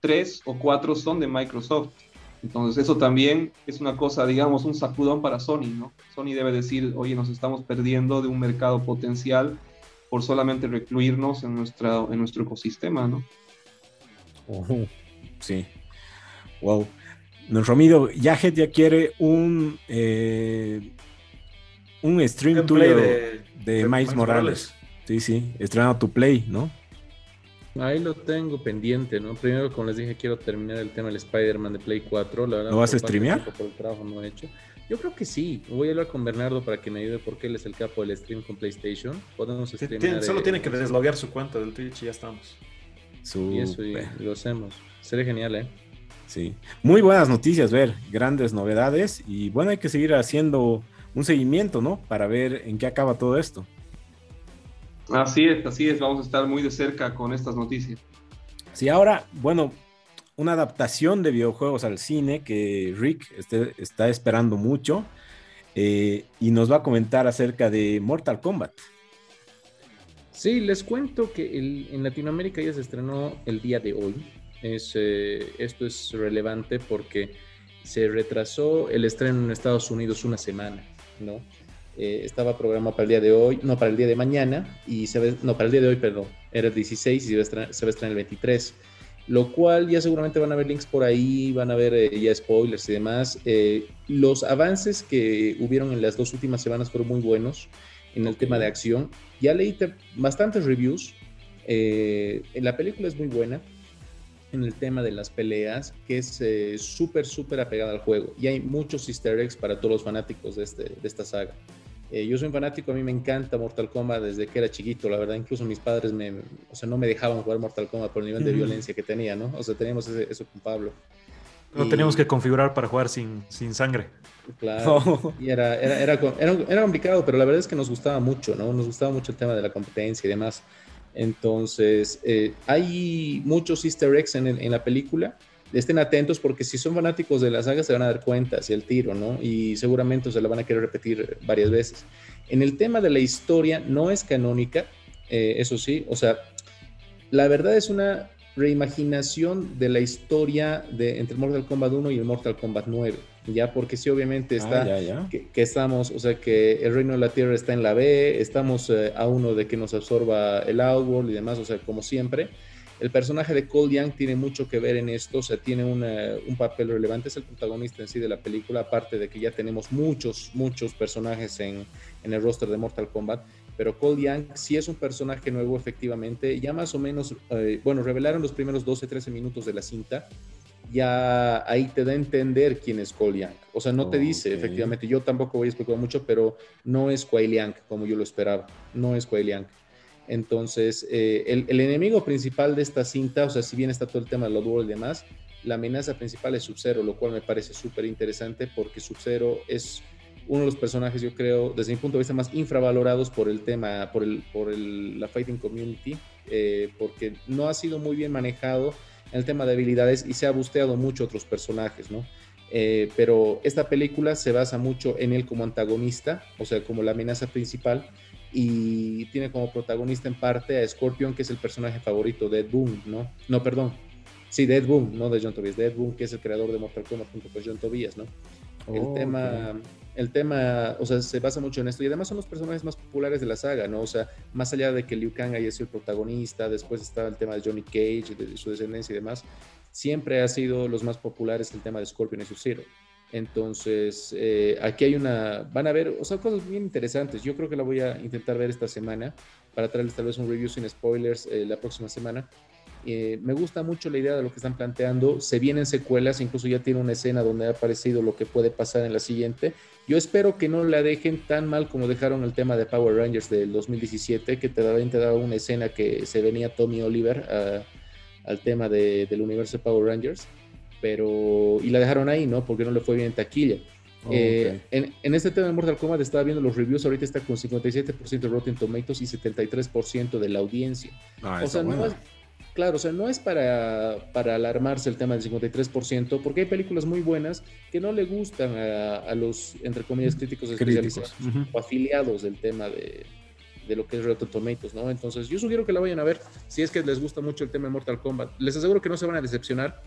3 o 4 son de Microsoft. Entonces eso también es una cosa, digamos, un sacudón para Sony, ¿no? Sony debe decir, oye, nos estamos perdiendo de un mercado potencial por solamente recluirnos en, nuestra, en nuestro ecosistema, ¿no? Oh, sí. Wow. Nuestro amigo Yajet ya quiere un eh, un stream tuyo de- de, de Miles Miles Morales. Sí, sí, estrenado tu play, ¿no? Ahí lo tengo pendiente, ¿no? Primero, como les dije, quiero terminar el tema del Spider-Man de Play 4. La verdad, ¿Lo vas por a streamear? Por el trabajo no he hecho. Yo creo que sí. Voy a hablar con Bernardo para que me ayude porque él es el capo del stream con PlayStation. Podemos streamear. solo eh, tiene que desloguear su cuenta del Twitch y ya estamos. Y eso y lo hacemos. Sería genial, ¿eh? Sí. Muy buenas noticias, ver, grandes novedades y bueno, hay que seguir haciendo un seguimiento, ¿no? Para ver en qué acaba todo esto. Así es, así es, vamos a estar muy de cerca con estas noticias. Sí, ahora, bueno, una adaptación de videojuegos al cine que Rick este- está esperando mucho eh, y nos va a comentar acerca de Mortal Kombat. Sí, les cuento que el- en Latinoamérica ya se estrenó el día de hoy. Es, eh, esto es relevante porque se retrasó el estreno en Estados Unidos una semana, ¿no? Eh, estaba programado para el día de hoy, no, para el día de mañana, y se ve, no, para el día de hoy, perdón, era el 16 y se va a estrenar, va a estrenar el 23. Lo cual ya seguramente van a ver links por ahí, van a ver eh, ya spoilers y demás. Eh, los avances que hubieron en las dos últimas semanas fueron muy buenos en el tema de acción. Ya leí te- bastantes reviews. eh, la película es muy buena en el tema de las peleas, que es eh, súper, súper apegada al juego. Y hay muchos easter eggs para todos los fanáticos de, este, de esta saga. Eh, yo soy un fanático, a mí me encanta Mortal Kombat desde que era chiquito, la verdad, incluso mis padres me, o sea, no me dejaban jugar Mortal Kombat por el nivel de Ujú. violencia que tenía, ¿no? O sea, teníamos ese- eso con Pablo. Lo Y- teníamos que configurar para jugar sin, sin sangre. Claro. Oh, Y era, era, era, era, era complicado, pero la verdad es que nos gustaba mucho, ¿no? Nos gustaba mucho el tema de la competencia y demás. Entonces, eh, hay muchos easter eggs en, el- en la película. Estén atentos porque si son fanáticos de la saga se van a dar cuenta si el tiro, ¿no? Y seguramente se la van a querer repetir varias veces. En el tema de la historia, no es canónica, eh, eso sí. O sea, la verdad es una reimaginación de la historia de, entre Mortal Kombat 1 y el Mortal Kombat 9. Ya, porque sí, obviamente está ah, ya, ya. que, que estamos, o sea, que el reino de la tierra está en la B, estamos eh, a uno de que nos absorba el Outworld y demás, o sea, como siempre. El personaje de Cole Young tiene mucho que ver en esto, o sea, tiene una- un papel relevante, es el protagonista en sí de la película, aparte de que ya tenemos muchos, muchos personajes en, en el roster de Mortal Kombat, pero Cole Young sí es un personaje nuevo efectivamente, ya más o menos, eh, bueno, revelaron los primeros 12, 13 minutos de la cinta, ya ahí te da a entender quién es Cole Young. O sea, no te dice, efectivamente, yo tampoco voy a explicar mucho, pero no es Kuai Liang como yo lo esperaba, no es Kuai Liang. Entonces, eh, el, el enemigo principal de esta cinta, o sea, si bien está todo el tema de World y demás, la amenaza principal es Sub-Zero, lo cual me parece súper interesante porque Sub-Zero es uno de los personajes, yo creo, desde mi punto de vista, más infravalorados por el tema, por, el, por el- la fighting community, eh, porque no ha sido muy bien manejado en el tema de habilidades y se ha busteado mucho otros personajes, ¿no? Eh, pero esta película se basa mucho en él como antagonista, o sea, como la amenaza principal, y tiene como protagonista en parte a Scorpion, que es el personaje favorito de Ed Boon, ¿no? No, perdón. Sí, de Ed Boon, no de John Tobias, de Ed Boon, que es el creador de Mortal Kombat junto con John Tobias, ¿no? El Oh, tema, el tema, o sea, se basa mucho en esto y además son los personajes más populares de la saga, ¿no? O sea, más allá de que Liu Kang haya sido el protagonista, después está el tema de Johnny Cage, de su descendencia y demás, siempre ha sido los más populares el tema de Scorpion y Sub-Zero. Entonces, eh, aquí hay una, van a ver, o sea, cosas bien interesantes. Yo creo que la voy a intentar ver esta semana para traerles tal vez un review sin spoilers eh, la próxima semana. Eh, me gusta mucho la idea de lo que están planteando. Se vienen secuelas, incluso ya tiene una escena donde ha aparecido lo que puede pasar en la siguiente. Yo espero que no la dejen tan mal como dejaron el tema de Power Rangers del 2017, que te daba una escena que se venía Tommy Oliver al tema del universo de Power Rangers, pero y la dejaron ahí, ¿no? Porque no le fue bien en taquilla. Oh, eh, en, este tema de Mortal Kombat estaba viendo los reviews, ahorita está con 57% de Rotten Tomatoes y 73% de la audiencia. Ah, o sea, no es, Claro, o sea, no es para, para alarmarse el tema del 53%, porque hay películas muy buenas que no le gustan a, los, entre comillas, críticos especializados o afiliados del tema de, de lo que es Rotten Tomatoes, ¿no? Entonces, yo sugiero que la vayan a ver si es que les gusta mucho el tema de Mortal Kombat. Les aseguro que no se van a decepcionar.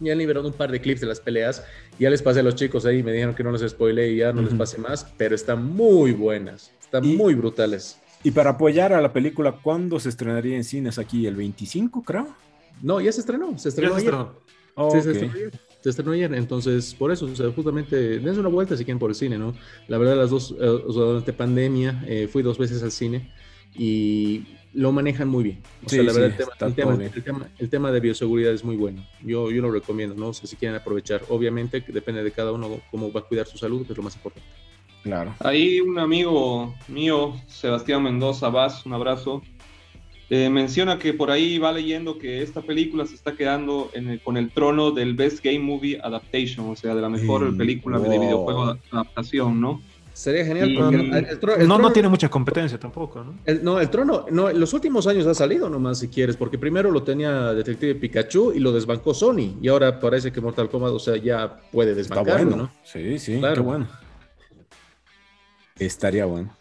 Ya han liberado un par de clips de las peleas. Ya les pasé a los chicos ahí, me dijeron que no les spoilé y ya no les pase más, pero están muy buenas, están muy brutales. Y para apoyar a la película, ¿cuándo se estrenaría en cines aquí? ¿El 25, creo? No, ya se estrenó. Se estrenó ayer. se, estrenó ayer. Entonces, por eso, o sea, justamente, dense una vuelta si quieren por el cine, ¿no? La verdad, las dos, eh, o sea, durante pandemia, eh, fui dos veces al cine y lo manejan muy bien. O sea, la verdad, el, tema, el, tema, de bioseguridad es muy bueno. Yo, yo lo recomiendo, ¿no? O sea, si quieren aprovechar, obviamente, depende de cada uno cómo va a cuidar su salud, que es lo más importante. Claro. Ahí un amigo mío, Sebastián Mendoza Vaz, un abrazo, eh, menciona que por ahí va leyendo que esta película se está quedando con el trono del Best Game Movie Adaptation, o sea, de la mejor película de videojuego de adaptación, ¿no? Sería genial porque no, no tiene mucha competencia tampoco, ¿no? no, el trono, no, en los últimos años ha salido nomás si quieres, porque primero lo tenía Detective Pikachu y lo desbancó Sony, y ahora parece que Mortal Kombat, o sea, ya puede desbancarlo, ¿no? Sí, sí, qué bueno. Estaría bueno.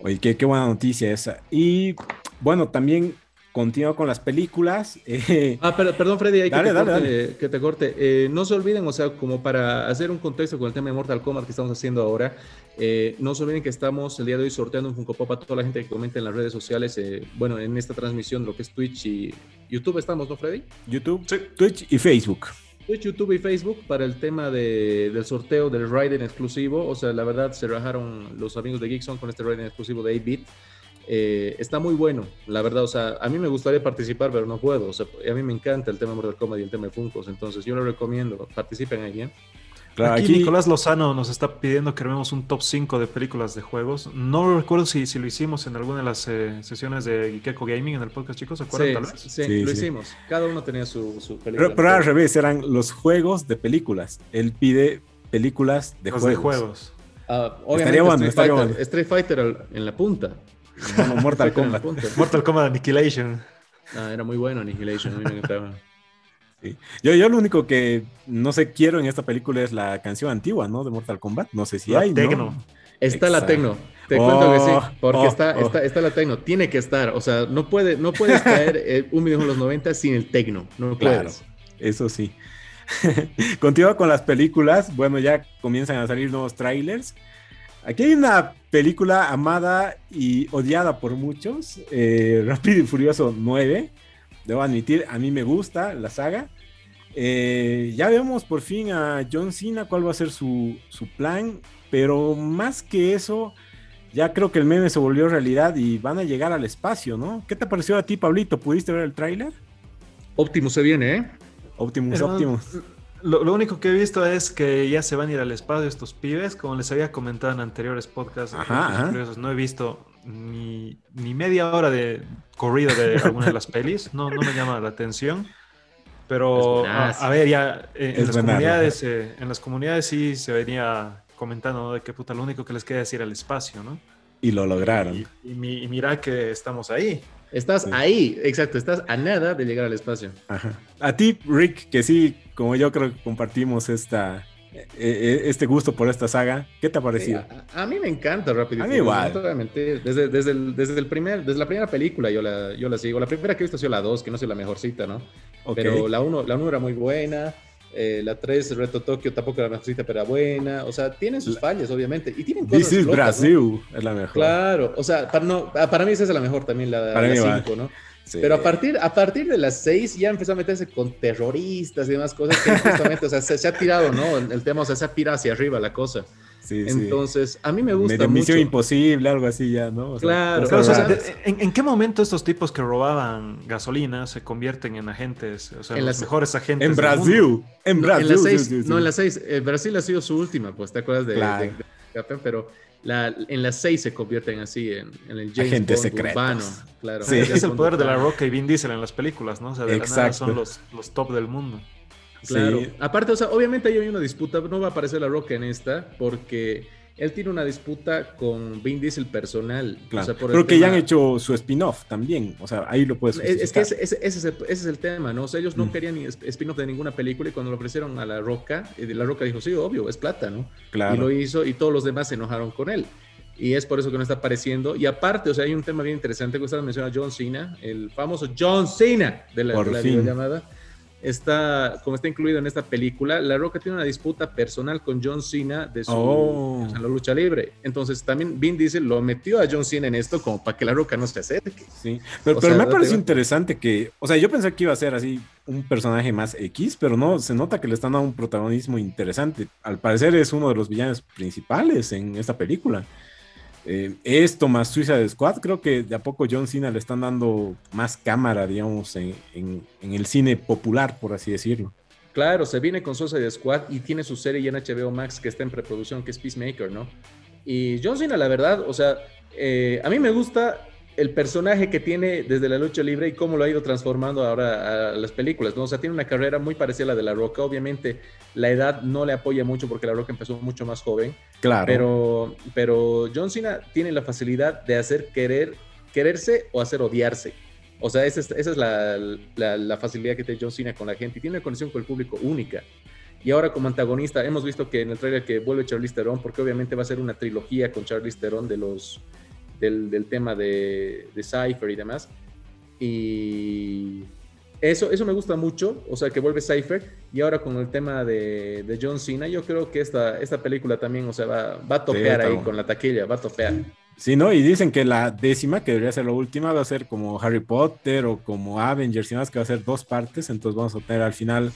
Oye, qué, qué buena noticia esa. Y bueno, también continúa con las películas. Eh, ah, pero, perdón, Freddy, hay que, te corte, que te corte. Eh, no se olviden, o sea, como para hacer un contexto con el tema de Mortal Kombat que estamos haciendo ahora, eh, no se olviden que estamos el día de hoy sorteando un Funko Pop a toda la gente que comenta en las redes sociales, bueno, en esta transmisión, lo que es Twitch y YouTube estamos, ¿no, Freddy? YouTube, Twitch y Facebook. YouTube y Facebook para el tema del sorteo del Raiden exclusivo. O sea, la verdad se rajaron los amigos de Geekson con este Raiden exclusivo de 8-bit. Eh, está muy bueno, la verdad. O sea, a mí me gustaría participar, pero no puedo. O sea, a mí me encanta el tema de Mortal Kombat y el tema de Funkos. Entonces, yo lo recomiendo. Participen ahí, ¿eh? Aquí, Nicolás Lozano nos está pidiendo que armemos un top 5 de películas de juegos. No recuerdo si, si lo hicimos en alguna de las eh, sesiones de Gecko Gaming en el podcast, chicos. ¿Se acuerdan sí, Sí, lo hicimos. Cada uno tenía su, película. Pero, al revés, eran los juegos de películas. Él pide películas de juegos. De juegos. Ah, estaría bueno, Street, estaría Fighter, Street Fighter en la punta. Mortal Kombat. Mortal Kombat Annihilation. Ah, era muy bueno Annihilation. A mí me encantaba. Yo, yo lo único que no sé quiero en esta película es la canción antigua, ¿no? De Mortal Kombat. No sé si hay. Tecno. Está la Tecno. Te cuento que sí, oh, porque oh, está, oh. está, está, la Tecno. Tiene que estar. O sea, no, puede, no puedes caer eh, un video en los 90 sin el Tecno. No claro, Eso sí. Continúa con las películas. Bueno, ya comienzan a salir nuevos trailers. Aquí hay una película amada y odiada por muchos. Eh, Rápido y Furioso 9 debo admitir, a mí me gusta la saga. Eh, ya vemos por fin a John Cena cuál va a ser su, plan, pero más que eso, ya creo que el meme se volvió realidad y van a llegar al espacio, ¿no? ¿Qué te pareció a ti, Pablito? ¿Pudiste ver el tráiler? Optimus se viene, ¿eh? Optimus, Optimus. Lo, único que he visto es que ya se van a ir al espacio estos pibes, como les había comentado en anteriores podcasts. No he visto ni, ni media hora de corrido de alguna de las pelis, no, no me llama la atención. Pero a, ver, ya eh, en, las comunidades, eh, en las comunidades sí se venía comentando de que puta, lo único que les queda es ir al espacio, ¿no? Y lo lograron. Y, mira que estamos ahí. Estás ahí, exacto, estás a nada de llegar al espacio. A ti, Rick, que sí, como yo creo que compartimos esta, este gusto por esta saga. ¿Qué te ha parecido? a, mí me encanta Rápido. A mí igual. Desde, desde, el, desde, el primer, desde la primera película yo la, yo la sigo. La primera que he visto ha sido la 2, que no es la mejorcita, ¿no? Pero la 1 la uno era muy buena. Eh, la 3, Reto Tokio, tampoco era la mejorcita, pero era buena. O sea, tienen sus fallas, obviamente. Y tienen cosas This is locas, ¿no? Brasil, es la mejor. Claro, o sea, para, no, para mí esa es la mejor también, la, Para la mí igual. 5, ¿no? Sí. Pero a partir, a partir de las 6 ya empezó a meterse con terroristas y demás cosas que justamente, o sea, se, se ha tirado, ¿no? El, el tema, o sea, se ha pirado hacia arriba la cosa. Sí, sí. Entonces, a mí me gusta Medio mucho. Misión imposible, algo así ya, ¿no? O sea, Claro, o sea, ¿en, en qué momento estos tipos que robaban gasolina se convierten en agentes, o sea, En los las- mejores agentes? en del mundo? Brasil, en No, Brasil. en la sí, 6, sí, sí. no, en la 6, eh, Brasil ha sido su última, pues, ¿te acuerdas de, Claro. de- de Pero la, en las 6 se convierten así en, en el James Agentes Bond secretos. urbano. Claro, Sí. Es el poder de la. Roca y Vin Diesel en las películas, ¿no? O sea, de la nada Exacto. son los, los top del mundo. Claro. Sí. Aparte, o sea, obviamente ahí hay una disputa, no va a aparecer la Roca en esta, porque él tiene una disputa con Vin Diesel personal. Claro. O sea, por el Creo que ya han hecho su spin-off también. O sea, ahí lo puedes Es, es que ese, justificar. ese- ese es el, ese es el tema, ¿no? O sea, ellos no Mm. querían spin-off de ninguna película y cuando lo ofrecieron a La Roca, eh, La Roca dijo, sí, obvio, es plata, ¿no? Claro. Y lo hizo y todos los demás se enojaron con él. Y es por eso que no está apareciendo. Y aparte, o sea, hay un tema bien interesante que usted menciona a John Cena, el famoso John Cena de la, de la fin. Está, como está incluido en esta película, La Roca tiene una disputa personal con John Cena de su Oh. la lucha libre. Entonces también Vin Diesel lo metió a John Cena en esto como para que La Roca no se acerque. Sí, pero, pero sea, me no parece interesante que, o sea, yo pensé que iba a ser así un personaje más X, pero no, se nota que le están dando un protagonismo interesante. Al parecer es uno de los villanos principales en esta película. Eh, esto más Suicide Squad, creo que de a poco John Cena le están dando más cámara, digamos, en, en- en el cine popular, por así decirlo. Claro, se viene con Suicide Squad y tiene su serie en HBO Max que está en preproducción, que es Peacemaker, ¿no? Y John Cena, la verdad, o sea, eh, a mí me gusta el personaje que tiene desde la lucha libre y cómo lo ha ido transformando ahora a las películas, ¿no? O sea, tiene una carrera muy parecida a la de La Roca. Obviamente, la edad no le apoya mucho porque La Roca empezó mucho más joven. Claro. Pero, pero John Cena tiene la facilidad de hacer querer, quererse o hacer odiarse. O sea, esa es, esa es la, la- la facilidad que tiene John Cena con la gente y tiene una conexión con el público única. Y ahora como antagonista, hemos visto que en el trailer que vuelve Charlize Theron, porque obviamente va a ser una trilogía con Charlize Theron de los, del, del tema de, de Cypher y demás. Y eso, eso me gusta mucho, o sea, que vuelve Cypher. Y ahora con el tema de, de John Cena, yo creo que esta, esta película también, o sea, va, va a topear está ahí con la taquilla, va a topear. Sí, ¿no? Y dicen que la décima, que debería ser la última, va a ser como Harry Potter o como Avengers y más, que va a ser dos partes. Entonces vamos a tener al final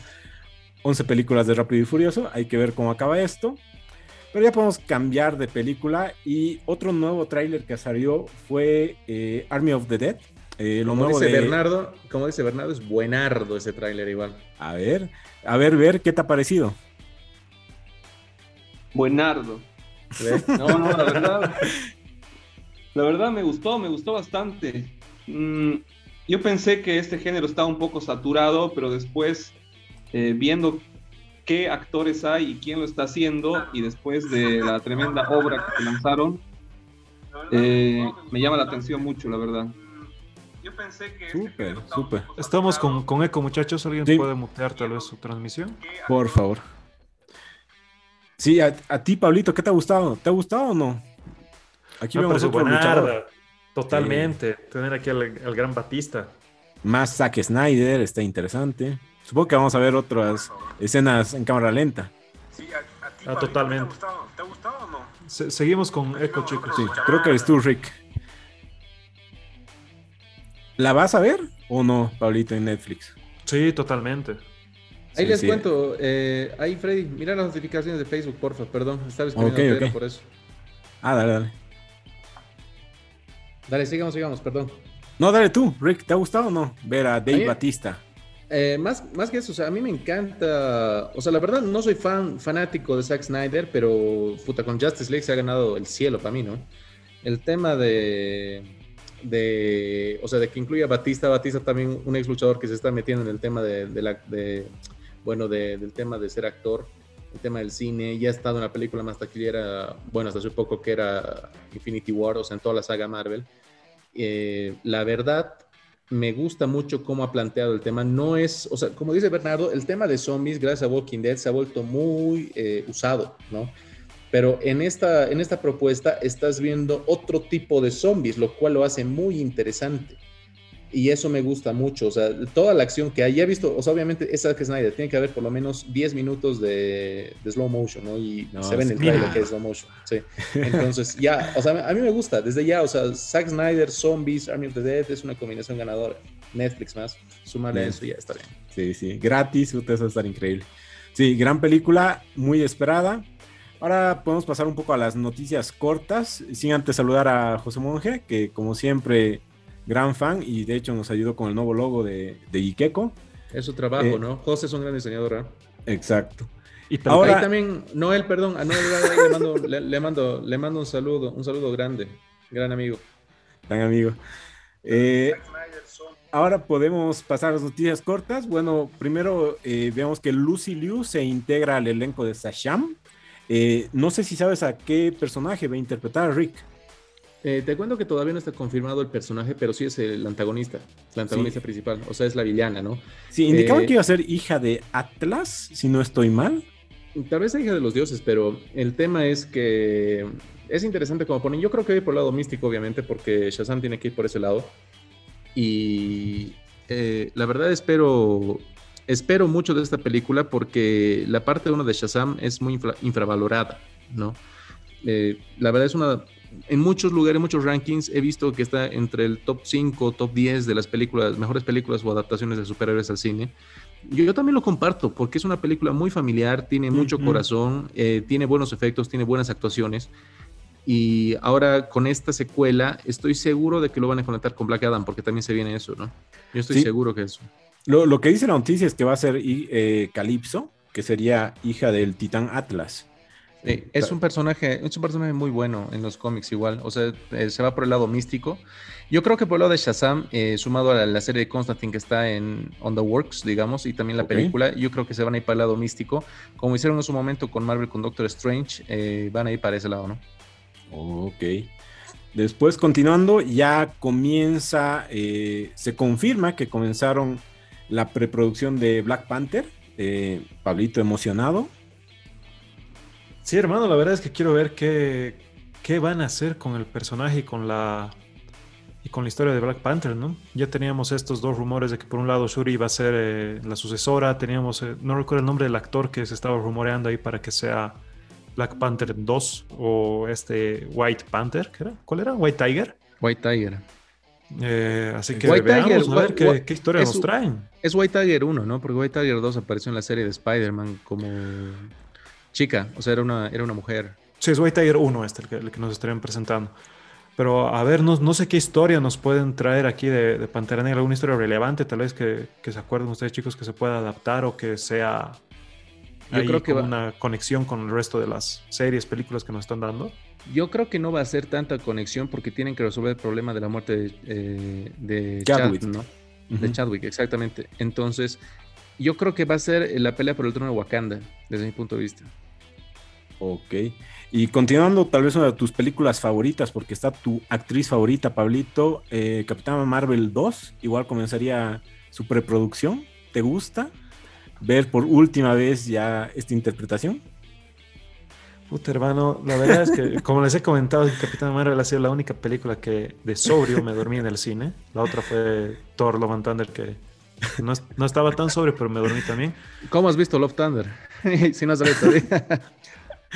11 películas de Rápido y Furioso. Hay que ver cómo acaba esto. Pero ya podemos cambiar de película. Y otro nuevo tráiler que salió fue eh, Army of the Dead. Eh, lo Como nuevo dice de... Bernardo, como dice Bernardo, es buenardo ese tráiler igual. A ver, a ver, ver, ¿qué te ha parecido? Buenardo. ¿Ves? No, no, la verdad. La verdad me gustó, me gustó bastante. Mm, yo pensé que este género estaba un poco saturado, pero después, eh, viendo qué actores hay y quién lo está haciendo, y después de la tremenda obra que lanzaron, eh, me llama la atención mucho, la verdad. Yo pensé que Súper, súper. Estamos con, con eco, muchachos. ¿Alguien Sí. puede mutear tal vez su transmisión? Por favor. Sí, a, a ti, Pablito, ¿qué te ha gustado? ¿Te ha gustado o no? Aquí Me vemos parece otro luchador. Totalmente. Tener aquí al, al gran Batista. Más Zack Snyder, está interesante. Supongo que vamos a ver otras escenas en cámara lenta. Ah, totalmente. ¿Te ha gustado o no? Se- seguimos con eco, chicos. Sí, creo que eres tú, Rick. ¿La vas a ver o no, Pablito, en Netflix? Sí, totalmente. Ahí Sí, les sí. cuento, eh, ahí Freddy, mira las notificaciones de Facebook, porfa, perdón, estaba escribiendo a por eso. Ah, dale, dale. Dale, sigamos, sigamos, perdón. No, dale tú, Rick, ¿te ha gustado o no? Ver a Dave Batista. Eh, más, más que eso, o a mí me encanta, o sea, la verdad no soy fan fanático de Zack Snyder, pero puta, con Justice League se ha ganado el cielo para mí, ¿no? El tema de, de, o sea, de que incluya a Batista, Batista también un ex luchador que se está metiendo en el tema de, bueno, de- del tema de ser actor, el tema del cine, ya ha estado en la película más taquillera, bueno, hasta hace poco que era Infinity War, o sea, en toda la saga Marvel. Eh, la verdad, me gusta mucho cómo ha planteado el tema. No es, o sea, como dice Bernardo, el tema de zombies, gracias a Walking Dead, se ha vuelto muy eh, usado, ¿no? Pero en esta, en esta propuesta estás viendo otro tipo de zombies, lo cual lo hace muy interesante. Y eso me gusta mucho. O sea, toda la acción que hay, ya he visto, o sea, obviamente es Zack Snyder, tiene que haber por lo menos 10 minutos de, de slow motion, ¿no? Y No, se ve en el trailer que es slow motion. Sí. Entonces, ya, o sea, a mí me gusta, desde ya, o sea, Zack Snyder, Zombies, Army of the Dead es una combinación ganadora. Netflix más, sumarle eso y ya está bien. Sí, sí, gratis, eso va a estar increíble. Sí, gran película, muy esperada. Ahora podemos pasar un poco a las noticias cortas, sin antes saludar a José Monje, que como siempre, gran fan y de hecho nos ayudó con el nuevo logo de, de Ikeko. Es su trabajo, Eh, ¿no? José es un gran diseñador, ¿eh? Exacto. Y Ahora- Ahí también, Noel, perdón, a Noel le mando, le, le mando, le mando un saludo, un saludo grande, gran amigo. Gran amigo. Eh, ahora podemos pasar a las noticias cortas. Bueno, primero eh, vemos que Lucy Liu se integra al elenco de Sasham. Eh, no sé si sabes a qué personaje va a interpretar a Rick. Eh, te cuento que todavía no está confirmado el personaje, pero sí es el antagonista, la antagonista Sí. principal, o sea, es la villana, ¿no? Sí, indicaban Eh, que iba a ser hija de Atlas, si no estoy mal. Tal vez sea hija de los dioses, pero el tema es que es interesante como ponen. Yo creo que ir por el lado místico, obviamente, porque Shazam tiene que ir por ese lado. Y eh, la verdad espero, espero mucho de esta película porque la parte uno de Shazam es muy infra- infravalorada, ¿no? Eh, la verdad es una... En muchos lugares, en muchos rankings, he visto que está entre el top 5, top 10 de las películas, mejores películas o adaptaciones de superhéroes al cine. Yo, yo también lo comparto porque es una película muy familiar, tiene mucho corazón, eh, tiene buenos efectos, tiene buenas actuaciones. Y ahora con esta secuela estoy seguro de que lo van a conectar con Black Adam porque también se viene eso, ¿no? Yo estoy Sí. seguro que eso. Lo, lo que dice la noticia es que va a ser eh, Calypso, que sería hija del titán Atlas. Eh, es un personaje, es un personaje muy bueno en los cómics igual, o sea, eh, se va por el lado místico. Yo creo que por el lado de Shazam, eh, sumado a la, la serie de Constantine que está en On the Works, digamos, y también la película, yo creo que se van a ir para el lado místico, como hicieron en su momento con Marvel con Doctor Strange, eh, van a ir para ese lado, ¿no? Ok. Después, continuando, ya comienza, se confirma que comenzaron la preproducción de Black Panther. Pablito emocionado. Sí, hermano, la verdad es que quiero ver qué, qué van a hacer con el personaje y con la y con la historia de Black Panther, ¿no? Ya teníamos estos dos rumores de que por un lado Shuri iba a ser eh, la sucesora, teníamos, eh, no recuerdo el nombre del actor que se estaba rumoreando ahí para que sea Black Panther 2 o este White Panther, ¿qué era? ¿Cuál era? White Tiger. White Tiger. Eh, así que White veamos Tiger, a ver qué, historia es nos traen. Es White Tiger 1, ¿no? Porque White Tiger 2 apareció en la serie de Spider-Man como chica, o sea, era una, era una mujer. Sí, es White Tiger 1 este, el que, el que nos estarían presentando. Pero a ver, no, no sé qué historia nos pueden traer aquí de, de Pantera Negra, alguna historia relevante, tal vez que, que se acuerden ustedes chicos que se pueda adaptar o que sea Yo ahí creo que va- una conexión con el resto de las series, películas que nos están dando. Yo creo que no va a ser tanta conexión porque tienen que resolver el problema de la muerte de, eh, de Chadwick. Chad, ¿no? De Ujú. Chadwick, exactamente. Entonces, yo creo que va a ser la pelea por el trono de Wakanda, desde mi punto de vista. Ok. Y continuando, tal vez una de tus películas favoritas, porque está tu actriz favorita, Pablito, eh, Capitana Marvel 2, igual comenzaría su preproducción. ¿Te gusta ver por última vez ya esta interpretación? Puta hermano, la verdad es que como les he comentado, Capitán Marvel ha sido la única película que de sobrio me dormí en el cine. La otra fue Thor Love and Thunder que no, es- no estaba tan sobrio, pero me dormí también. ¿Cómo has visto Love Thunder? si no has visto todavía.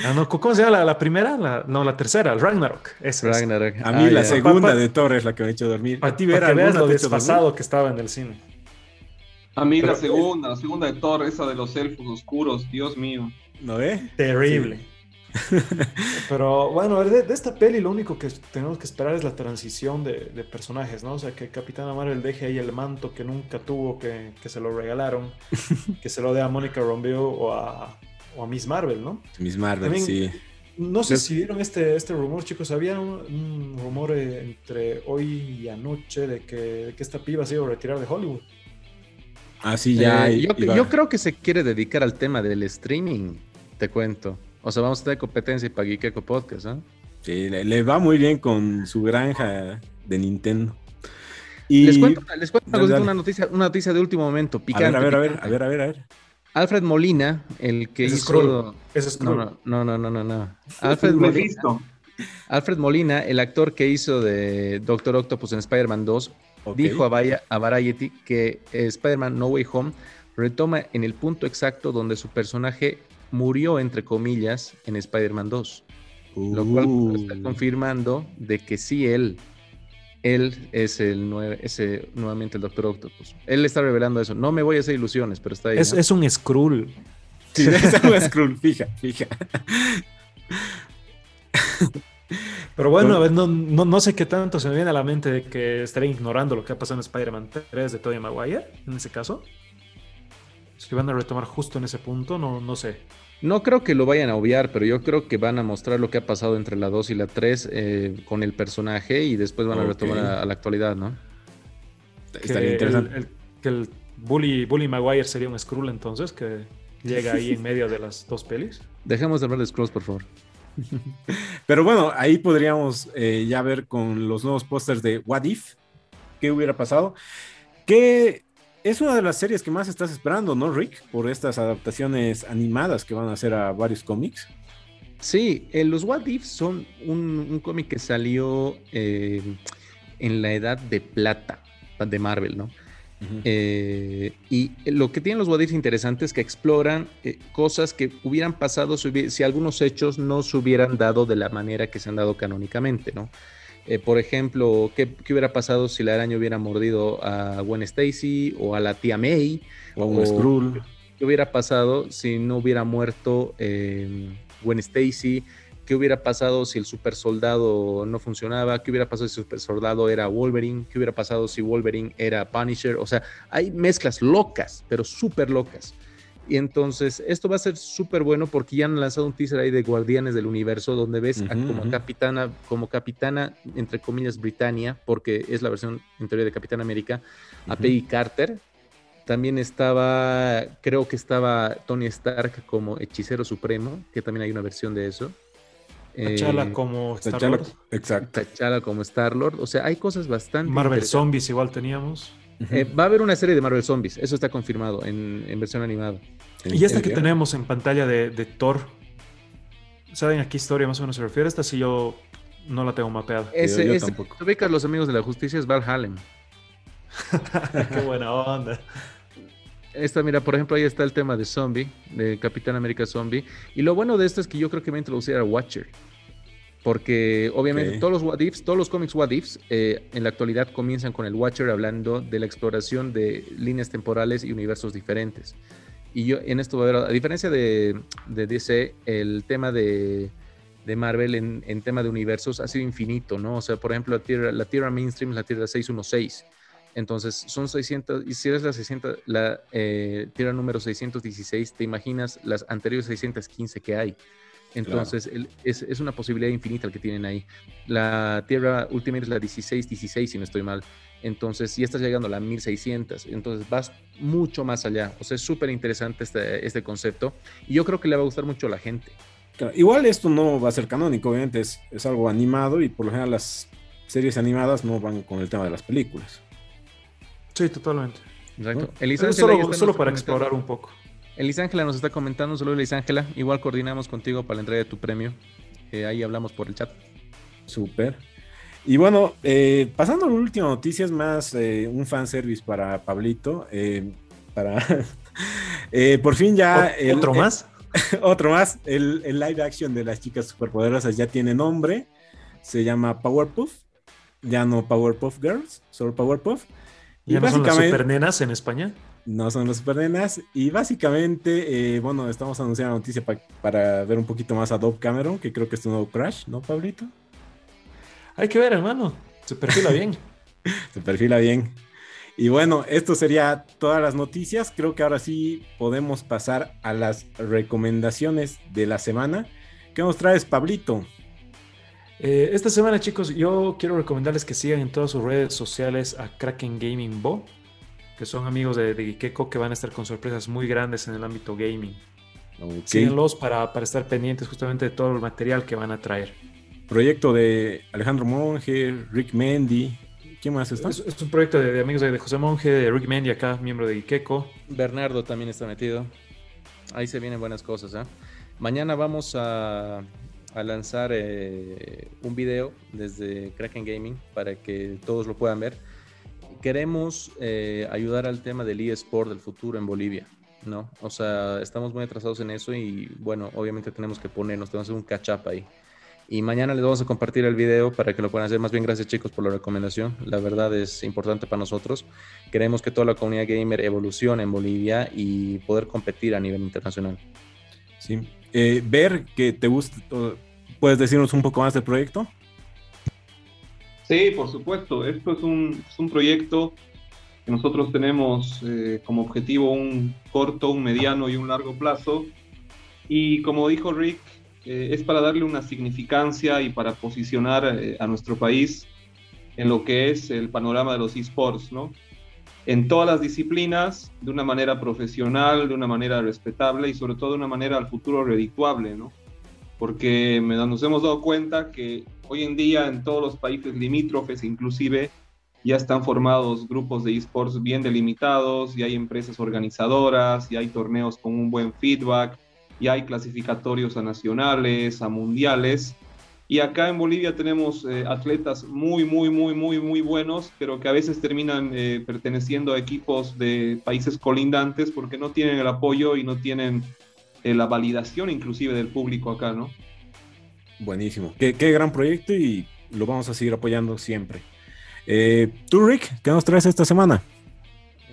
Ah, no, ¿cómo se llama la, la primera? La- no, la tercera, el Ragnarok. Esa es. Ragnarok. A mí Ah, la segunda Pa- pa- de Thor es la que me ha hecho dormir. Para ¿A ti ver que veas alguna lo dormir? desfasado que estaba en el cine. A mí la segunda, la segunda de Thor, esa de los elfos oscuros, Dios mío. ¿No ve? Terrible. Pero bueno, de, de esta peli lo único que tenemos que esperar es la transición de, de personajes, ¿no? O sea, que Capitana Marvel deje ahí el manto que nunca tuvo, que, que se lo regalaron, que se lo dé a Mónica Rambeau o a, o a Miss Marvel, ¿no? Miss Marvel, También- sí. No sé si vieron este, este rumor, chicos. Había un, un rumor eh, entre hoy y anoche de que, de que esta piba se iba a retirar de Hollywood. Así ya. Eh, yo, creo que se quiere dedicar al tema del streaming, te cuento. O sea, vamos a tener competencia para Geekeko Podcast, ¿ah? Sí, le, le va muy bien con su granja de Nintendo. Y Les cuento, les cuento una, Dale, cosita, dale. una noticia, una noticia de último momento, a picante. ver, a ver, a ver, a ver, a ver, a ver. Alfred Molina, el que es hizo... Es No, no, no, no, no. Alfred Molina. Alfred Molina, el actor que hizo de Doctor Octopus en Spider-Man 2, Ok. dijo a, Vaya- a Variety que eh, Spider-Man No Way Home retoma en el punto exacto donde su personaje murió, entre comillas, en Spider-Man 2. Lo cual está confirmando de que sí, él, él es, el nue- es, eh, nuevamente el Doctor Octopus. Él está revelando eso. No me voy a hacer ilusiones, pero está ahí. Es, ¿no? es un Skrull. Sí, es un Skrull, fija, fija. Pero bueno, no, no, no sé qué tanto se me viene a la mente de que estarían ignorando lo que ha pasado en Spider-Man 3 de Tobey Maguire, en ese caso. Si van a retomar justo en ese punto, no, no sé. No creo que lo vayan a obviar, pero yo creo que van a mostrar lo que ha pasado entre la 2 y la 3 eh, con el personaje y después van a retomar a, a la actualidad, ¿no? Estaría que interesante. El, el- que el Bully, Bully Maguire sería un Skrull entonces, que llega ahí en medio de las dos pelis. Dejemos de hablar de Scrolls, por favor. Pero bueno, ahí podríamos eh, ya ver con los nuevos pósters de What If, qué hubiera pasado. Que es una de las series que más estás esperando, ¿no, Rick? Por estas adaptaciones animadas que van a hacer a varios cómics. Sí, eh, los What If son un, un cómic que salió eh, en la edad de plata de Marvel, ¿no? Eh, y lo que tienen los What If interesantes es que exploran cosas que hubieran pasado si algunos hechos no se hubieran dado de la manera que se han dado canónicamente, ¿no? Eh, por ejemplo, ¿qué, qué hubiera pasado si la araña hubiera mordido a Gwen Stacy o a la tía May? O a un Skrull. ¿Qué hubiera pasado si no hubiera muerto eh, Gwen Stacy? ¿Qué hubiera pasado si el super soldado no funcionaba? ¿Qué hubiera pasado si el super soldado era Wolverine? ¿Qué hubiera pasado si Wolverine era Punisher? O sea, hay mezclas locas, pero súper locas. Y entonces, esto va a ser súper bueno porque ya han lanzado un teaser ahí de Guardianes del Universo, donde ves a- como capitana, como capitana, entre comillas, Britannia, porque es la versión en teoría de Capitán América, a. Peggy Carter. También estaba, creo que estaba Tony Stark como hechicero supremo, que también hay una versión de eso. T'Challa Eh, como Star-Lord. Exacto. T'Challa como Star-Lord. O sea, hay cosas bastante. Marvel. Zombies igual teníamos. Eh, va a haber una serie de Marvel Zombies, eso está confirmado en, en versión animada. Y esta ¿En que tenemos en pantalla de, de Thor, ¿saben a qué historia más o menos se refiere? Esta sí yo no la tengo mapeada. Ese, yo ese- tampoco. ¿tú ubicas los amigos de la justicia? Es Valhalla. qué buena onda. Esta, mira, por ejemplo, ahí está el tema de Zombie, de Capitán América Zombie. Y lo bueno de esto es que yo creo que va a introducir a Watcher. Porque obviamente Ok. todos los What Ifs, todos los cómics What Ifs, eh, en la actualidad comienzan con el Watcher hablando de la exploración de líneas temporales y universos diferentes. Y yo en esto a diferencia de, de DC, el tema de, de Marvel en, en tema de universos ha sido infinito, ¿no? O sea, por ejemplo, la Tierra, la tierra Mainstream es la Tierra 616. Entonces, son 600, y si eres la 600, la eh, Tierra número 616, te imaginas las anteriores 615 que hay. Entonces, el- es, es una posibilidad infinita el que tienen ahí. La Tierra Ultimate es la 1616, si no estoy mal. Entonces, ya estás llegando a la 1600. Entonces, vas mucho más allá. O sea, es súper interesante este, este concepto. Y yo creo que le va a gustar mucho a la gente. Claro, Igual esto no va a ser canónico, obviamente es, es algo animado y por lo general las series animadas no van con el tema de las películas. Sí, totalmente. Exacto. Ya solo para explorar un poco. Elis Ángela nos está comentando, un saludo Elis Ángela. Igual coordinamos contigo para la entrega de tu premio. Eh, ahí hablamos por el chat. Súper. Y bueno, eh, pasando a la última noticia, es más eh, un fanservice para Pablito. eh, para eh, por fin ya. ¿O- ¿Otro el- más? Otro más. El, el live action de las chicas superpoderosas ya tiene nombre. Se llama Powerpuff. Ya no Powerpuff Girls, solo Powerpuff. Y ¿Ya no son las supernenas en España? No son los supernenas. Y básicamente, eh, bueno, estamos anunciando la noticia pa- para ver un poquito más a Dove Cameron, que creo que es tu nuevo crush, ¿no, Pablito? Hay que ver, hermano. Se perfila bien. Se perfila bien. Y bueno, esto sería todas las noticias. Creo que ahora sí podemos pasar a las recomendaciones de la semana. ¿Qué nos traes, Pablito? Eh, esta semana, chicos, yo quiero recomendarles que sigan en todas sus redes sociales a Kraken Gaming Bo, que son amigos de, de Gikeko que van a estar con sorpresas muy grandes en el ámbito gaming. Síguenlos para, para estar pendientes justamente de todo el material que van a traer. Proyecto de Alejandro Monge, Rick Mendy. ¿Quién más está? Es, es un proyecto de, de amigos de, de José Monge, de Rick Mendy acá, miembro de Gikeko. Bernardo también está metido. Ahí se vienen buenas cosas. ¿eh? Mañana vamos a, a lanzar eh, un video desde Kraken Gaming para que todos lo puedan ver. Queremos eh, ayudar al tema del eSport del futuro en Bolivia, ¿no? O sea, estamos muy atrasados en eso y bueno, obviamente tenemos que ponernos, tenemos que hacer un catch-up ahí. Y mañana les vamos a compartir el video para que lo puedan hacer. Más bien, gracias chicos por la recomendación. La verdad es importante para nosotros. Queremos que toda la comunidad gamer evolucione en Bolivia y poder competir a nivel internacional. Sí. Eh, ver que te gusta, ¿puedes decirnos un poco más del proyecto? Sí, por supuesto. Esto es un, es un proyecto que nosotros tenemos eh, como objetivo un corto, un mediano y un largo plazo. Y como dijo Rick, eh, es para darle una significancia y para posicionar eh, a nuestro país en lo que es el panorama de los esports, ¿no? En todas las disciplinas, de una manera profesional, de una manera respetable y sobre todo de una manera al futuro redituable, ¿no? Porque nos hemos dado cuenta que hoy en día en todos los países limítrofes inclusive ya están formados grupos de esports bien delimitados, y hay empresas organizadoras, y hay torneos con un buen feedback, y hay clasificatorios a nacionales, a mundiales. Y acá en Bolivia tenemos eh, atletas muy, muy, muy, muy, muy buenos, pero que a veces terminan eh, perteneciendo a equipos de países colindantes porque no tienen el apoyo y no tienen eh, la validación inclusive del público acá, ¿no? Buenísimo. Qué, gran proyecto y lo vamos a seguir apoyando siempre. ¿Tú, Rick, qué nos traes esta semana?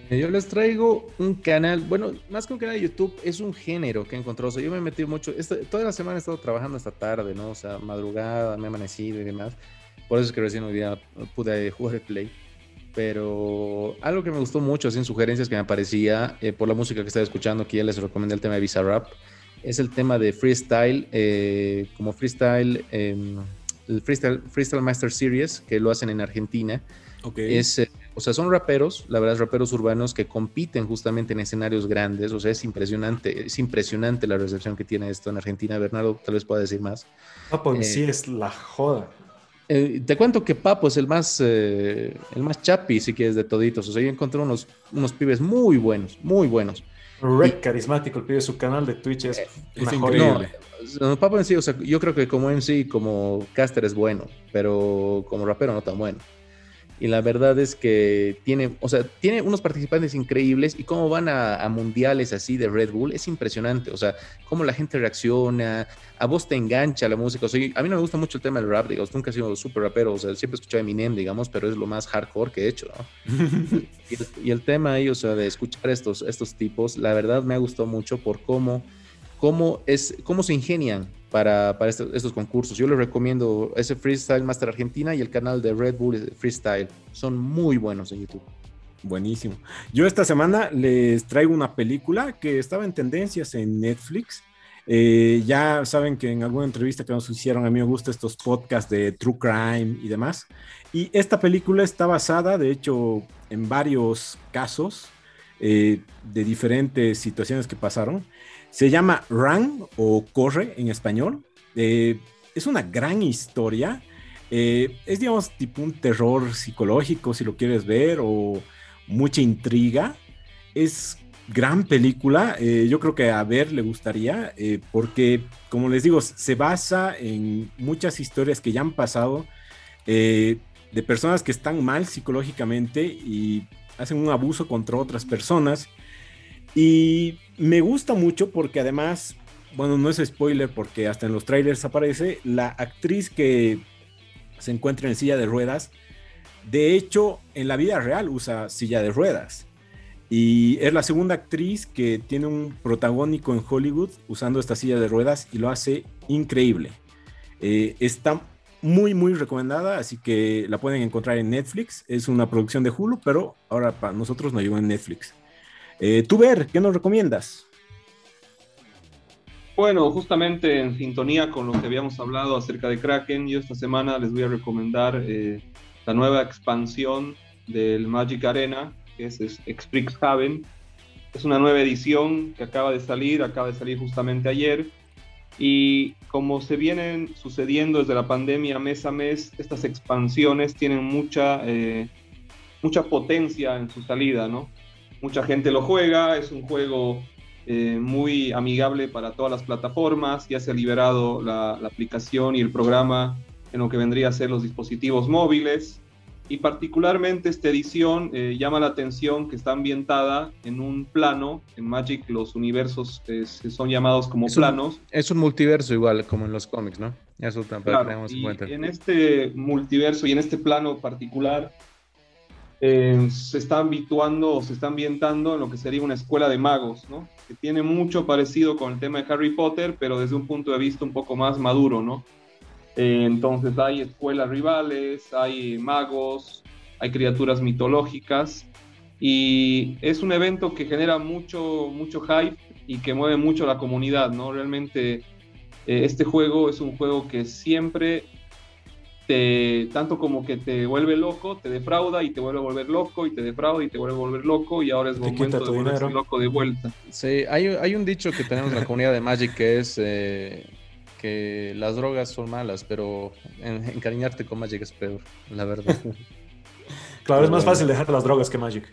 Eh, yo les traigo un canal, bueno, más que un canal de YouTube, es un género que he encontrado. Yo me he metido mucho, toda la semana he estado trabajando hasta tarde, ¿no? O sea, madrugada, me he amanecido y demás. Por eso es que recién hoy día pude jugar el Play. Pero algo que me gustó mucho, en sugerencias que me aparecía eh, por la música que estaba escuchando, que ya les recomendé el tema de Visa Rap, es el tema de freestyle, eh, como freestyle, em, el freestyle, freestyle Master Series, que lo hacen en Argentina. Okay. Es o sea, son raperos, la verdad, raperos urbanos que compiten justamente en escenarios grandes. O sea, es impresionante, es impresionante la recepción que tiene esto en Argentina. Bernardo tal vez pueda decir más. Papo en sí eh, es la joda. Eh, te cuento que Papo es el más, eh, el más chapi, si quieres, de toditos. O sea, yo encontré unos, unos pibes muy buenos, muy buenos. Re carismático el pibe, su canal de Twitch es, increíble. No, Papo en sí, o sea, yo creo que como MC, como caster es bueno, pero como rapero no tan bueno y la verdad es que tiene, o sea, tiene unos participantes increíbles y cómo van a, mundiales así de Red Bull es impresionante, o sea, cómo la gente reacciona, a vos te engancha la música, o sea, a mí no me gusta mucho el tema del rap, digamos, nunca he sido súper rapero, o sea, siempre he escuchado Eminem, digamos, pero es lo más hardcore que he hecho, ¿no? y, el, tema ahí, o sea, de escuchar estos, estos tipos, la verdad me ha gustado mucho por cómo, cómo, es, cómo se ingenian para, estos, concursos. Yo les recomiendo ese Freestyle Master Argentina y el canal de Red Bull Freestyle. Son muy buenos en YouTube. Buenísimo. Yo esta semana les traigo una película que estaba en tendencias en Netflix. Eh, ya saben que en alguna entrevista que nos hicieron, a mí me gustan estos podcasts de True Crime y demás. Y esta película está basada, de hecho, en varios casos eh, de diferentes situaciones que pasaron. Se llama Run o Corre en español. Eh, es una gran historia. Eh, es, digamos, tipo un terror psicológico, si lo quieres ver, o mucha intriga. Es gran película. Eh, yo creo que a ver le gustaría, porque, como les digo, se basa en muchas historias que ya han pasado de personas que están mal psicológicamente y hacen un abuso contra otras personas. Y me gusta mucho porque además, bueno, no es spoiler porque hasta en los trailers aparece la actriz que se encuentra en silla de ruedas. De hecho, en la vida real usa silla de ruedas. Y es la segunda actriz que tiene un protagónico en Hollywood usando esta silla de ruedas y lo hace increíble. Eh, está muy, muy recomendada, así que la pueden encontrar en Netflix. Es una producción de Hulu, pero ahora para nosotros no llegó en Netflix. Eh, tú, Ver, ¿qué nos recomiendas? Bueno, justamente en sintonía con lo que habíamos hablado acerca de Kraken, yo esta semana les voy a recomendar eh, la nueva expansión del Magic Arena, que es, es Haven. Es una nueva edición que acaba de salir, acaba de salir justamente ayer. Y como se vienen sucediendo desde la pandemia mes a mes, estas expansiones tienen mucha, eh, mucha potencia en su salida, ¿no? Mucha gente lo juega, es un juego eh, muy amigable para todas las plataformas, ya se ha liberado la, aplicación y el programa en lo que vendría a ser los dispositivos móviles. y particularmente esta edición eh, llama la atención que está ambientada en un plano. En Magic los universos eh, son llamados como planos. es un multiverso igual, como en los cómics, ¿no? Eso también tenemos en cuenta. En este multiverso y en este plano particular eh, se está habituando o se está ambientando en lo que sería una escuela de magos, ¿no? Que tiene mucho parecido con el tema de Harry Potter, pero desde un punto de vista un poco más maduro, ¿no? Eh, entonces hay escuelas rivales, hay magos, hay criaturas mitológicas y es un evento que genera mucho, mucho hype y que mueve mucho la comunidad, ¿no? Realmente eh, este juego es un juego que siempre te, tanto como que te vuelve loco, te defrauda y te vuelve a volver loco y te defrauda y te vuelve a volver loco y ahora es momento de volverse loco de vuelta. Sí, hay, hay, un dicho que tenemos en la comunidad de Magic que es eh, que las drogas son malas, pero encariñarte con Magic es peor, la verdad. claro, es más fácil dejar las drogas que Magic.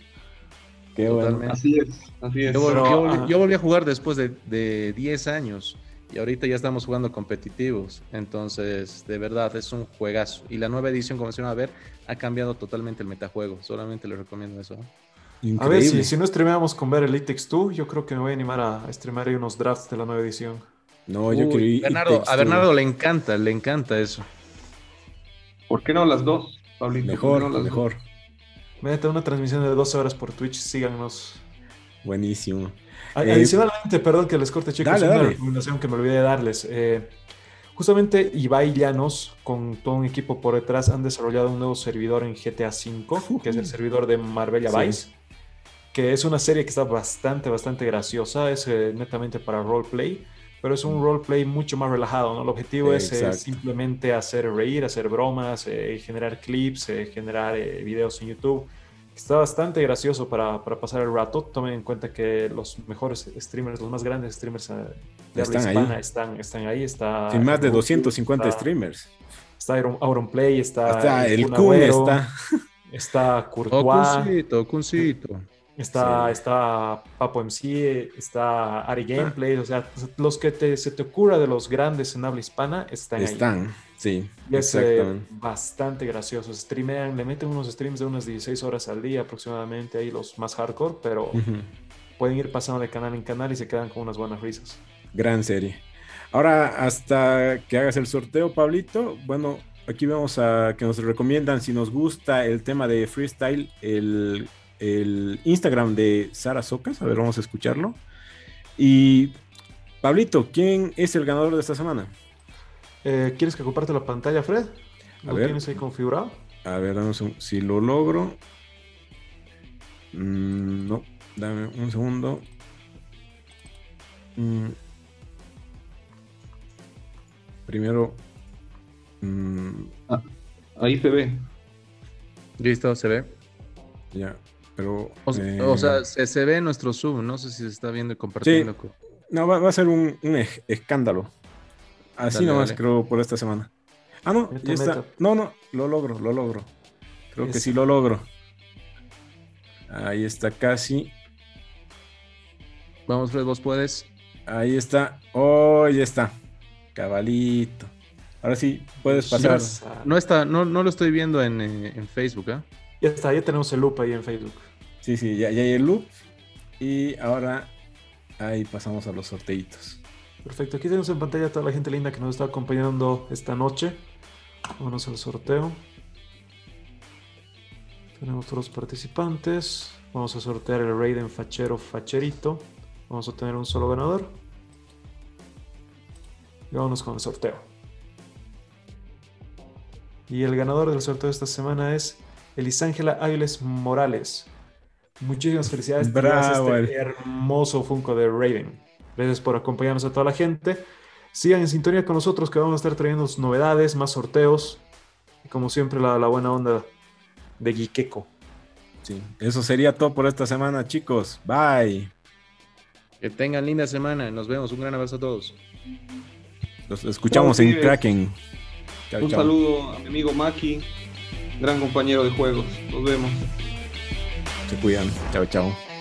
Qué bueno. Así es, así es. Yo, volví, a jugar después de, de 10 años y ahorita ya estamos jugando competitivos. Entonces, de verdad, es un juegazo. Y la nueva edición, como se va a ver, ha cambiado totalmente el metajuego. Solamente les recomiendo eso. A ver, si, si no streameamos con ver el Itex 2, yo creo que me voy a animar a streamear ahí unos drafts de la nueva edición. No, yo quiero Bernardo, A Bernardo le encanta, le encanta eso. ¿Por qué no las dos, Pablito? Mejor, mejor. Métete una transmisión de 12 horas por Twitch, síganos. Buenísimo. Eh, adicionalmente, perdón que les corte, chicos, dale, una recomendación que me olvidé de darles. Eh, justamente Ibai Llanos, con todo un equipo por detrás, han desarrollado un nuevo servidor en GTA V, que es el servidor de Marbella Vice, que es una serie que está bastante, bastante graciosa, es eh, netamente para roleplay, pero es un roleplay mucho más relajado, ¿no? El objetivo es simplemente hacer reír, hacer bromas, generar clips, generar videos en YouTube Está bastante gracioso para, para, pasar el rato. Tomen en cuenta que los mejores streamers, los más grandes streamers eh, de están hispana ahí. Están, están ahí. Está Sin más de 250 streamers. Está Auron Play, está, está el Kun, está. Está Courtois. Cuncito, Está, está Papo MC, está Ari Gameplay, o sea, los que te, se te ocurra de los grandes en habla hispana están, ahí. Están, sí. Y es eh, bastante gracioso. Streamean, le meten unos streams de unas 16 horas al día aproximadamente, ahí los más hardcore, pero pueden ir pasando de canal en canal y se quedan con unas buenas risas. Gran serie. Ahora, hasta que hagas el sorteo, Pablito, bueno, aquí vamos a que nos recomiendan si nos gusta el tema de freestyle, el el Instagram de Sara Socas. A ver, vamos a escucharlo. Y Pablito, ¿quién es el ganador de esta semana? Eh, ¿Quieres que comparte la pantalla, Fred? ¿Lo tienes ahí configurado? A ver, dame un Si lo logro. Mm, no, dame un segundo. Mm. Primero. Mm. Ah, ahí se ve. Listo, se ve. Ya. Pero, o, eh, sea, se, ve nuestro sub, no sé si se está viendo y compartiendo. No, va, a ser un, escándalo. Así nomás creo por esta semana. Ah, no, ya está. No, no, lo logro, lo logro. Creo que sí lo logro. Ahí está casi. Vamos, Fred, vos puedes. Ahí está. Oh, ya está. Cabalito. Ahora sí, puedes pasar. No está, no, no lo estoy viendo en, eh, en Facebook, ¿eh? Ya está, ya tenemos el loop ahí en Facebook. Sí, sí, ya, hay el loop. Y ahora ahí pasamos a los sorteitos. Perfecto, aquí tenemos en pantalla a toda la gente linda que nos está acompañando esta noche. Vámonos al sorteo. Tenemos todos los participantes. Vamos a sortear el Raiden Fachero Facherito. Vamos a tener un solo ganador. Y vámonos con el sorteo. Y el ganador del sorteo de esta semana es Elisángela Áviles Morales. Muchísimas felicidades. Bravo. Este hermoso Funko de Raven. Gracias por acompañarnos a toda la gente. Sigan en sintonía con nosotros que vamos a estar trayendo novedades, más sorteos. Y como siempre, la, buena onda de Gikeko. Sí, eso sería todo por esta semana, chicos. Bye. Que tengan linda semana. Nos vemos. Un gran abrazo a todos. Los escuchamos en Kraken. Un saludo a mi amigo Maki gran compañero de juegos. Nos vemos. Se cuidan. Chao, chao.